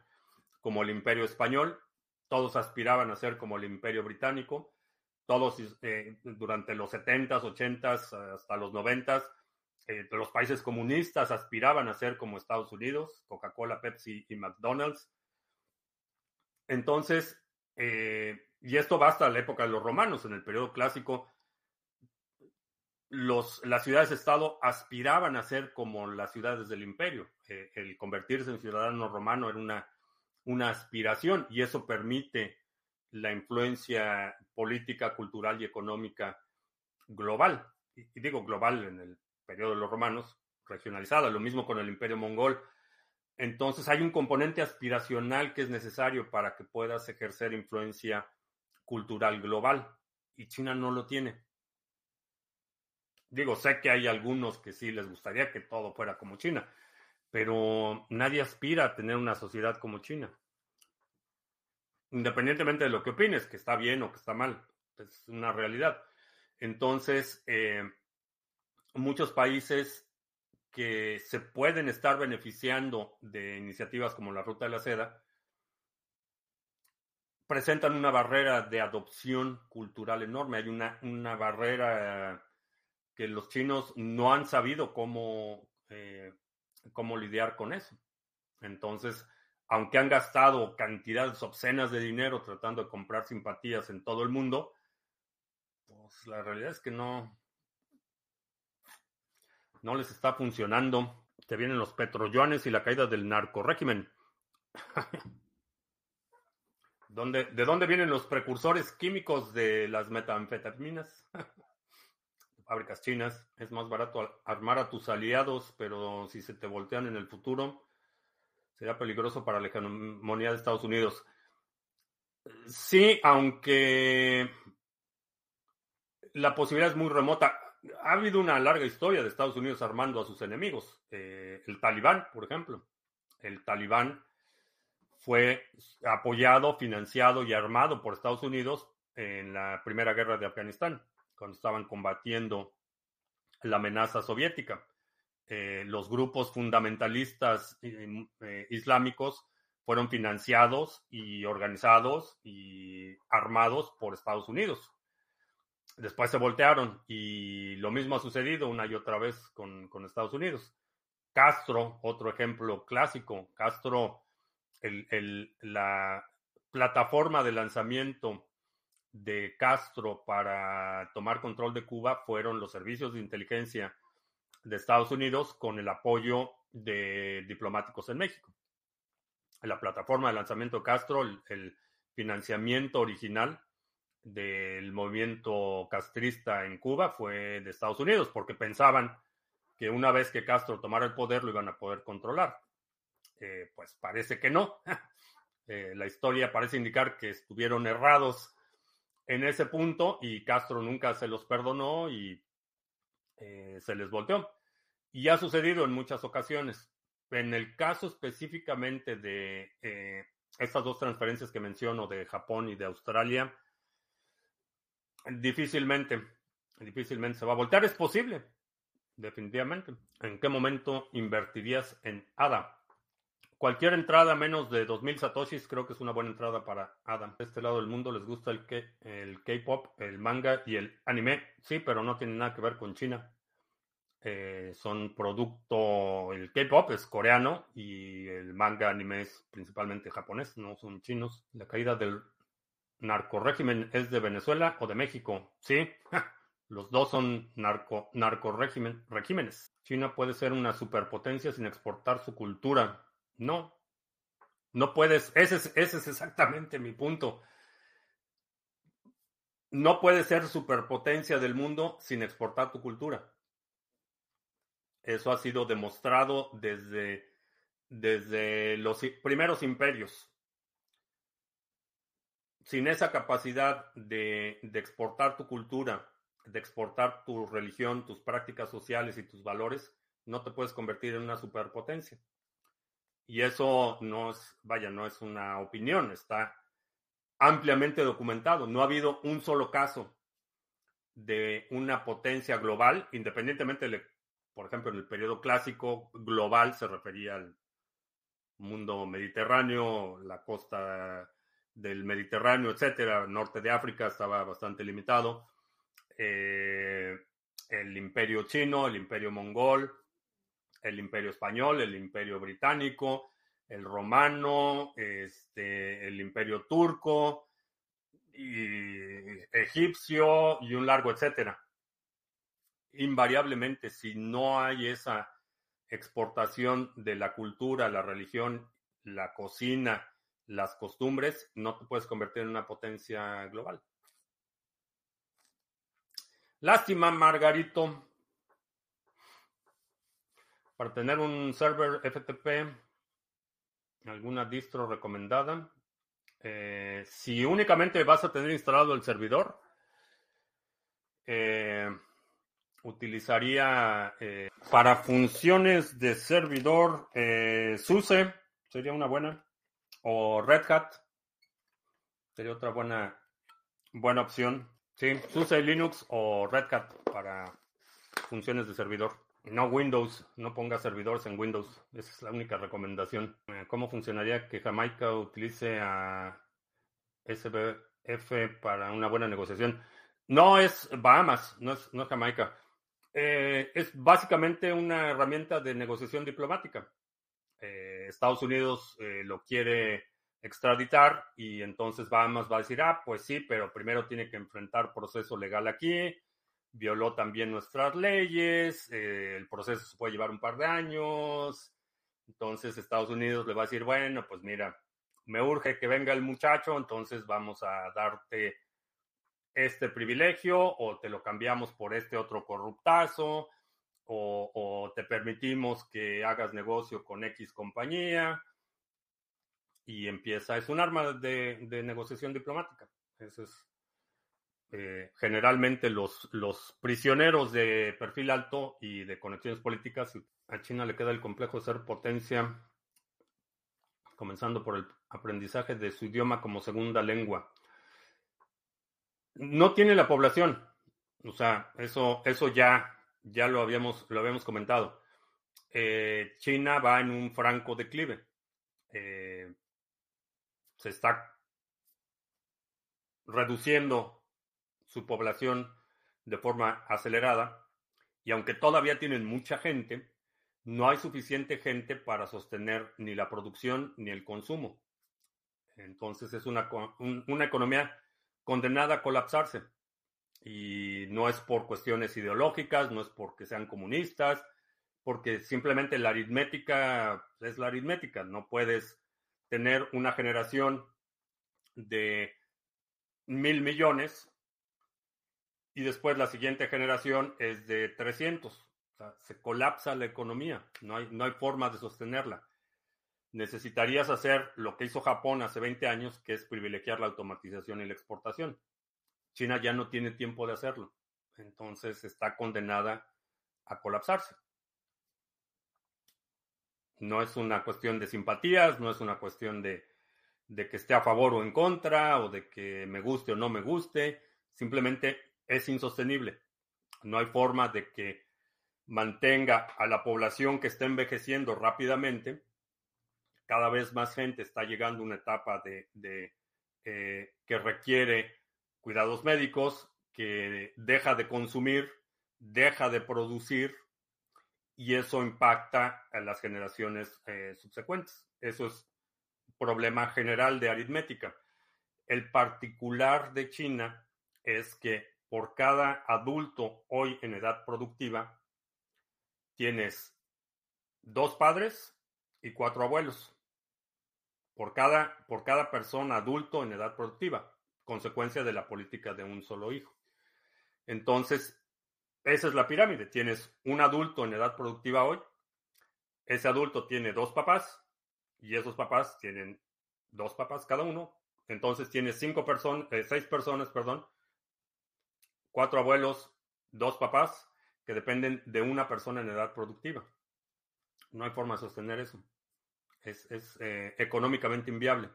como el imperio español, todos aspiraban a ser como el imperio británico, todos eh, durante los 70s, 80s, hasta los 90s, eh, los países comunistas aspiraban a ser como Estados Unidos, Coca-Cola, Pepsi y McDonald's. Entonces, eh, y esto va hasta la época de los romanos, en el periodo clásico, los, las ciudades-estado aspiraban a ser como las ciudades del imperio. Eh, el convertirse en ciudadano romano era una, una aspiración y eso permite la influencia política, cultural y económica global. Y, y digo global en el periodo de los romanos, regionalizada. Lo mismo con el imperio mongol entonces hay un componente aspiracional que es necesario para que puedas ejercer influencia cultural global y China no lo tiene. Digo, sé que hay algunos que sí les gustaría que todo fuera como China, pero nadie aspira a tener una sociedad como China. Independientemente de lo que opines, que está bien o que está mal, es una realidad. Entonces, eh, muchos países que se pueden estar beneficiando de iniciativas como la Ruta de la Seda, presentan una barrera de adopción cultural enorme. Hay una, una barrera que los chinos no han sabido cómo, eh, cómo lidiar con eso. Entonces, aunque han gastado cantidades obscenas de dinero tratando de comprar simpatías en todo el mundo, pues la realidad es que no, no les está funcionando. Te vienen los petrollones y la caída del narcorégimen. ¿De dónde vienen los precursores químicos de las metanfetaminas? Fábricas chinas. Es más barato armar a tus aliados, pero si se te voltean en el futuro, sería peligroso para la hegemonía de Estados Unidos. Sí, aunque la posibilidad es muy remota ha habido una larga historia de Estados Unidos armando a sus enemigos. Eh, el talibán, por ejemplo. El talibán fue apoyado, financiado y armado por Estados Unidos en la primera guerra de Afganistán, cuando estaban combatiendo la amenaza soviética. Eh, los grupos fundamentalistas eh, islámicos fueron financiados y organizados y armados por Estados Unidos. Después se voltearon y lo mismo ha sucedido una y otra vez con, Estados Unidos. Castro, otro ejemplo clásico, Castro, la plataforma de lanzamiento de Castro para tomar control de Cuba fueron los servicios de inteligencia de Estados Unidos con el apoyo de diplomáticos en México. La plataforma de lanzamiento Castro, el, financiamiento original del movimiento castrista en Cuba fue de Estados Unidos, porque pensaban que una vez que Castro tomara el poder lo iban a poder controlar. Eh, pues parece que no. Eh, la historia parece indicar que estuvieron errados en ese punto y Castro nunca se los perdonó y eh, se les volteó. Y ha sucedido en muchas ocasiones. En el caso específicamente de estas dos transferencias que menciono de Japón y de Australia, difícilmente, difícilmente se va a voltear. Es posible, definitivamente. ¿En qué momento invertirías en ADA? Cualquier entrada menos de 2000 satoshis creo que es una buena entrada para Adam. De este lado del mundo les gusta el K-pop, el, manga y el anime. Sí, pero no tiene nada que ver con China. Eh, son producto, el K-pop es coreano y el manga anime es principalmente japonés, no son chinos. La caída del narcorégimen es de Venezuela o de México. Sí, los dos son narco, regímenes. China puede ser una superpotencia sin exportar su cultura. No, no puedes, ese es, ese es exactamente mi punto. No puedes ser superpotencia del mundo sin exportar tu cultura. Eso ha sido demostrado desde, desde los primeros imperios. Sin esa capacidad de, exportar tu cultura, de exportar tu religión, tus prácticas sociales y tus valores, no te puedes convertir en una superpotencia. Y eso no es, vaya, no es una opinión, está ampliamente documentado. No ha habido un solo caso de una potencia global, independientemente, de, por ejemplo, en el periodo clásico, global se refería al mundo mediterráneo, la costa del Mediterráneo, etcétera. Norte de África estaba bastante limitado. Eh, el imperio chino, el imperio mongol, el imperio español, el imperio británico, el romano, este, el imperio turco, y egipcio y un largo etcétera. Invariablemente, si no hay esa exportación de la cultura, la religión, la cocina, las costumbres, no te puedes convertir en una potencia global. Lástima, Margarito. Para tener un server FTP, alguna distro recomendada. Eh, si únicamente vas a tener instalado el servidor, eh, utilizaría eh, para funciones de servidor SUSE, sería una buena, o Red Hat, sería otra buena, buena opción. Sí, SUSE Linux o Red Hat para funciones de servidor. No Windows, no ponga servidores en Windows. Esa es la única recomendación. Eh, ¿Cómo funcionaría que Jamaica utilice a SBF para una buena negociación? No es Bahamas, no es, no Jamaica. Eh, es básicamente una herramienta de negociación diplomática. Eh, Estados Unidos lo quiere extraditar y entonces Bahamas va a decir, ah, pues sí, pero primero tiene que enfrentar proceso legal aquí violó también nuestras leyes, eh, el proceso se puede llevar un par de años, entonces Estados Unidos le va a decir, bueno, pues mira, me urge que venga el muchacho, entonces vamos a darte este privilegio o te lo cambiamos por este otro corruptazo o, te permitimos que hagas negocio con X compañía y empieza, es un arma de, negociación diplomática. Eso es eh, generalmente los, los prisioneros de perfil alto y de conexiones políticas, a China le queda el complejo de ser potencia, comenzando por el aprendizaje de su idioma como segunda lengua. No tiene la población, o sea, eso, eso ya, ya lo, habíamos, lo habíamos comentado. Eh, China va en un franco declive. Eh, se está reduciendo su población de forma acelerada y aunque todavía tienen mucha gente, no hay suficiente gente para sostener ni la producción ni el consumo. Entonces es una, una economía condenada a colapsarse. Y no es por cuestiones ideológicas, no es porque sean comunistas, porque simplemente la aritmética es la aritmética. No puedes tener una generación de mil millones y después la siguiente generación es de 300. O sea, se colapsa la economía, no hay, no hay forma de sostenerla. Necesitarías hacer lo que hizo Japón hace 20 años, que es privilegiar la automatización y la exportación. China ya no tiene tiempo de hacerlo, entonces está condenada a colapsarse. No es una cuestión de simpatías, no es una cuestión de, que esté a favor o en contra, o de que me guste o no me guste. Simplemente es insostenible. No hay forma de que mantenga a la población que está envejeciendo rápidamente. Cada vez más gente está llegando a una etapa de, eh, que requiere cuidados médicos, que deja de consumir, deja de producir y eso impacta a las generaciones eh, subsecuentes. Eso es problema general de aritmética. El particular de China es que por cada adulto hoy en edad productiva, tienes dos padres y cuatro abuelos. Por cada, por cada persona adulto en edad productiva, consecuencia de la política de un solo hijo. Entonces, esa es la pirámide. Tienes un adulto en edad productiva hoy. Ese adulto tiene dos papás y esos papás tienen dos papás cada uno. Entonces tienes cinco personas, eh, seis personas, perdón, cuatro abuelos, dos papás que dependen de una persona en edad productiva. No hay forma de sostener eso. Es, eh, económicamente inviable.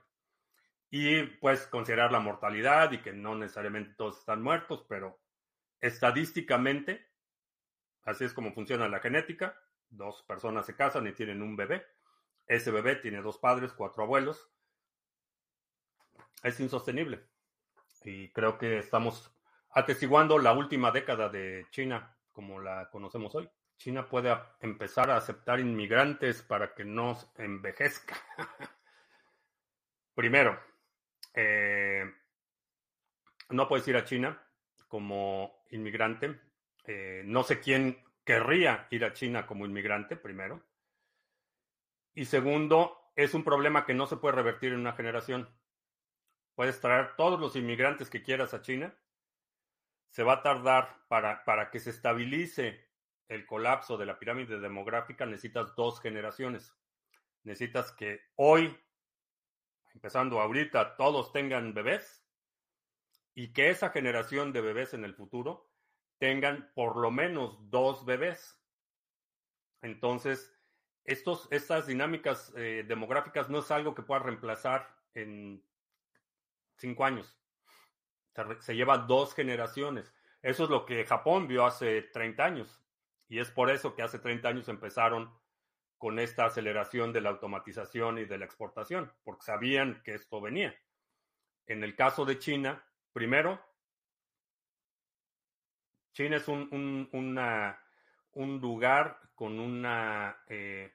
Y pues considerar la mortalidad y que no necesariamente todos están muertos, pero Estadísticamente, así es como funciona la genética. Dos personas se casan y tienen un bebé. Ese bebé tiene dos padres, cuatro abuelos. Es insostenible. Y creo que estamos atestiguando la última década de China como la conocemos hoy. China puede empezar a aceptar inmigrantes para que no envejezca. Primero, eh, no puedes ir a China como inmigrante. Eh, no sé quién querría ir a China como inmigrante, primero. Y segundo, es un problema que no se puede revertir en una generación. Puedes traer todos los inmigrantes que quieras a China. Se va a tardar para, para que se estabilice el colapso de la pirámide demográfica. Necesitas dos generaciones. Necesitas que hoy, empezando ahorita, todos tengan bebés y que esa generación de bebés en el futuro tengan por lo menos dos bebés. Entonces, estos, estas dinámicas eh, demográficas no es algo que pueda reemplazar en cinco años. Se, lleva dos generaciones. Eso es lo que Japón vio hace 30 años. Y es por eso que hace 30 años empezaron con esta aceleración de la automatización y de la exportación, porque sabían que esto venía. En el caso de China, Primero, China es un, lugar con una... Eh,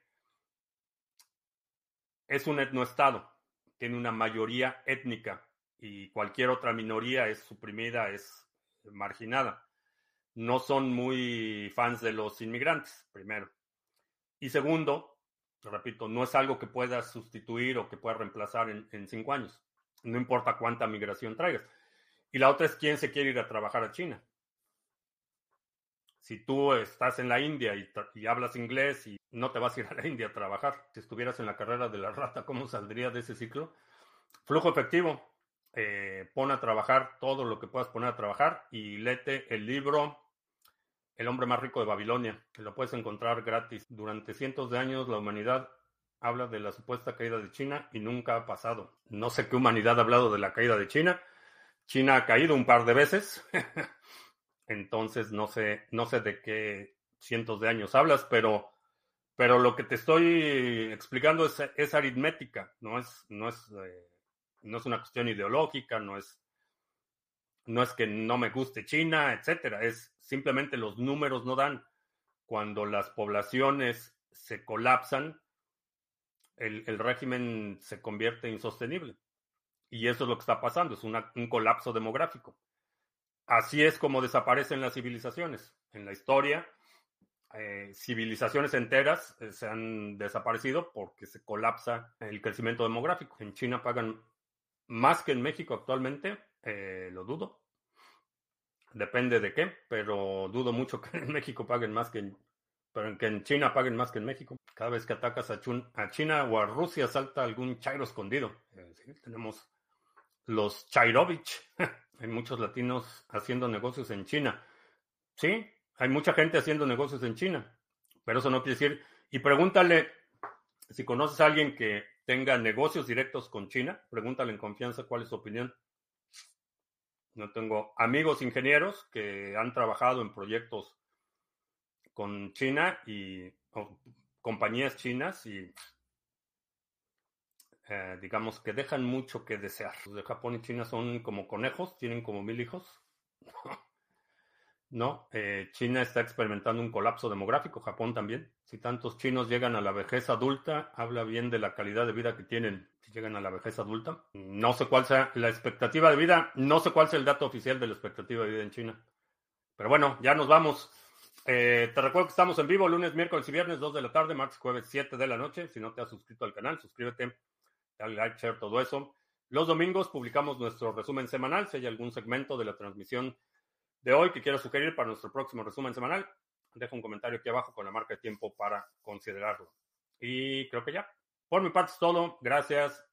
es un etnoestado, tiene una mayoría étnica y cualquier otra minoría es suprimida, es marginada. No son muy fans de los inmigrantes, primero. Y segundo, repito, no es algo que pueda sustituir o que pueda reemplazar en, en cinco años. No importa cuánta migración traigas. Y la otra es quién se quiere ir a trabajar a China. Si tú estás en la India y, hablas inglés y no te vas a ir a la India a trabajar, si estuvieras en la carrera de la rata, ¿cómo saldría de ese ciclo? Flujo efectivo. Eh, pon a trabajar todo lo que puedas poner a trabajar y léete el libro El hombre más rico de Babilonia, que lo puedes encontrar gratis. Durante cientos de años la humanidad habla de la supuesta caída de China y nunca ha pasado. No sé qué humanidad ha hablado de la caída de China, China ha caído un par de veces. Entonces no sé, no sé de qué cientos de años hablas, pero, pero lo que te estoy explicando es, aritmética, no es, no es, eh, no es una cuestión ideológica, no es, no es que no me guste China, etcétera. Es simplemente los números no dan. Cuando las poblaciones se colapsan, el, el régimen se convierte insostenible. Y eso es lo que está pasando, es un colapso demográfico. Así es como desaparecen las civilizaciones. En la historia, eh, civilizaciones enteras eh, se han desaparecido porque se colapsa el crecimiento demográfico. En China pagan más que en México actualmente, eh, lo dudo. Depende de qué, pero dudo mucho que en México paguen más que en, pero que en China paguen más que en México. Cada vez que atacas a, a China o a Rusia salta algún chairo escondido. tenemos los Chairovich. hay muchos latinos haciendo negocios en China. Sí, hay mucha gente haciendo negocios en China, pero eso no quiere decir. Y pregúntale si conoces a alguien que tenga negocios directos con China, pregúntale en confianza cuál es su opinión. No tengo amigos ingenieros que han trabajado en proyectos con China y compañías chinas y eh, digamos que dejan mucho que desear. Los de Japón y China son como conejos, tienen como mil hijos. No, eh, China está experimentando un colapso demográfico, Japón también. Si tantos chinos llegan a la vejez adulta, habla bien de la calidad de vida que tienen si llegan a la vejez adulta. No sé cuál sea la expectativa de vida, no sé cuál sea el dato oficial de la expectativa de vida en China. Pero bueno, ya nos vamos. Eh, te recuerdo que estamos en vivo lunes, miércoles y viernes, 2 de la tarde, martes, jueves, 7 de la noche. Si no te has suscrito al canal, suscríbete, dale like, share, todo eso. Los domingos publicamos nuestro resumen semanal. Si hay algún segmento de la transmisión de hoy que quiero sugerir para nuestro próximo resumen semanal, deja un comentario aquí abajo con la marca de tiempo para considerarlo. Y creo que ya. Por mi parte es todo. Gracias.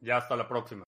Ya hasta la próxima.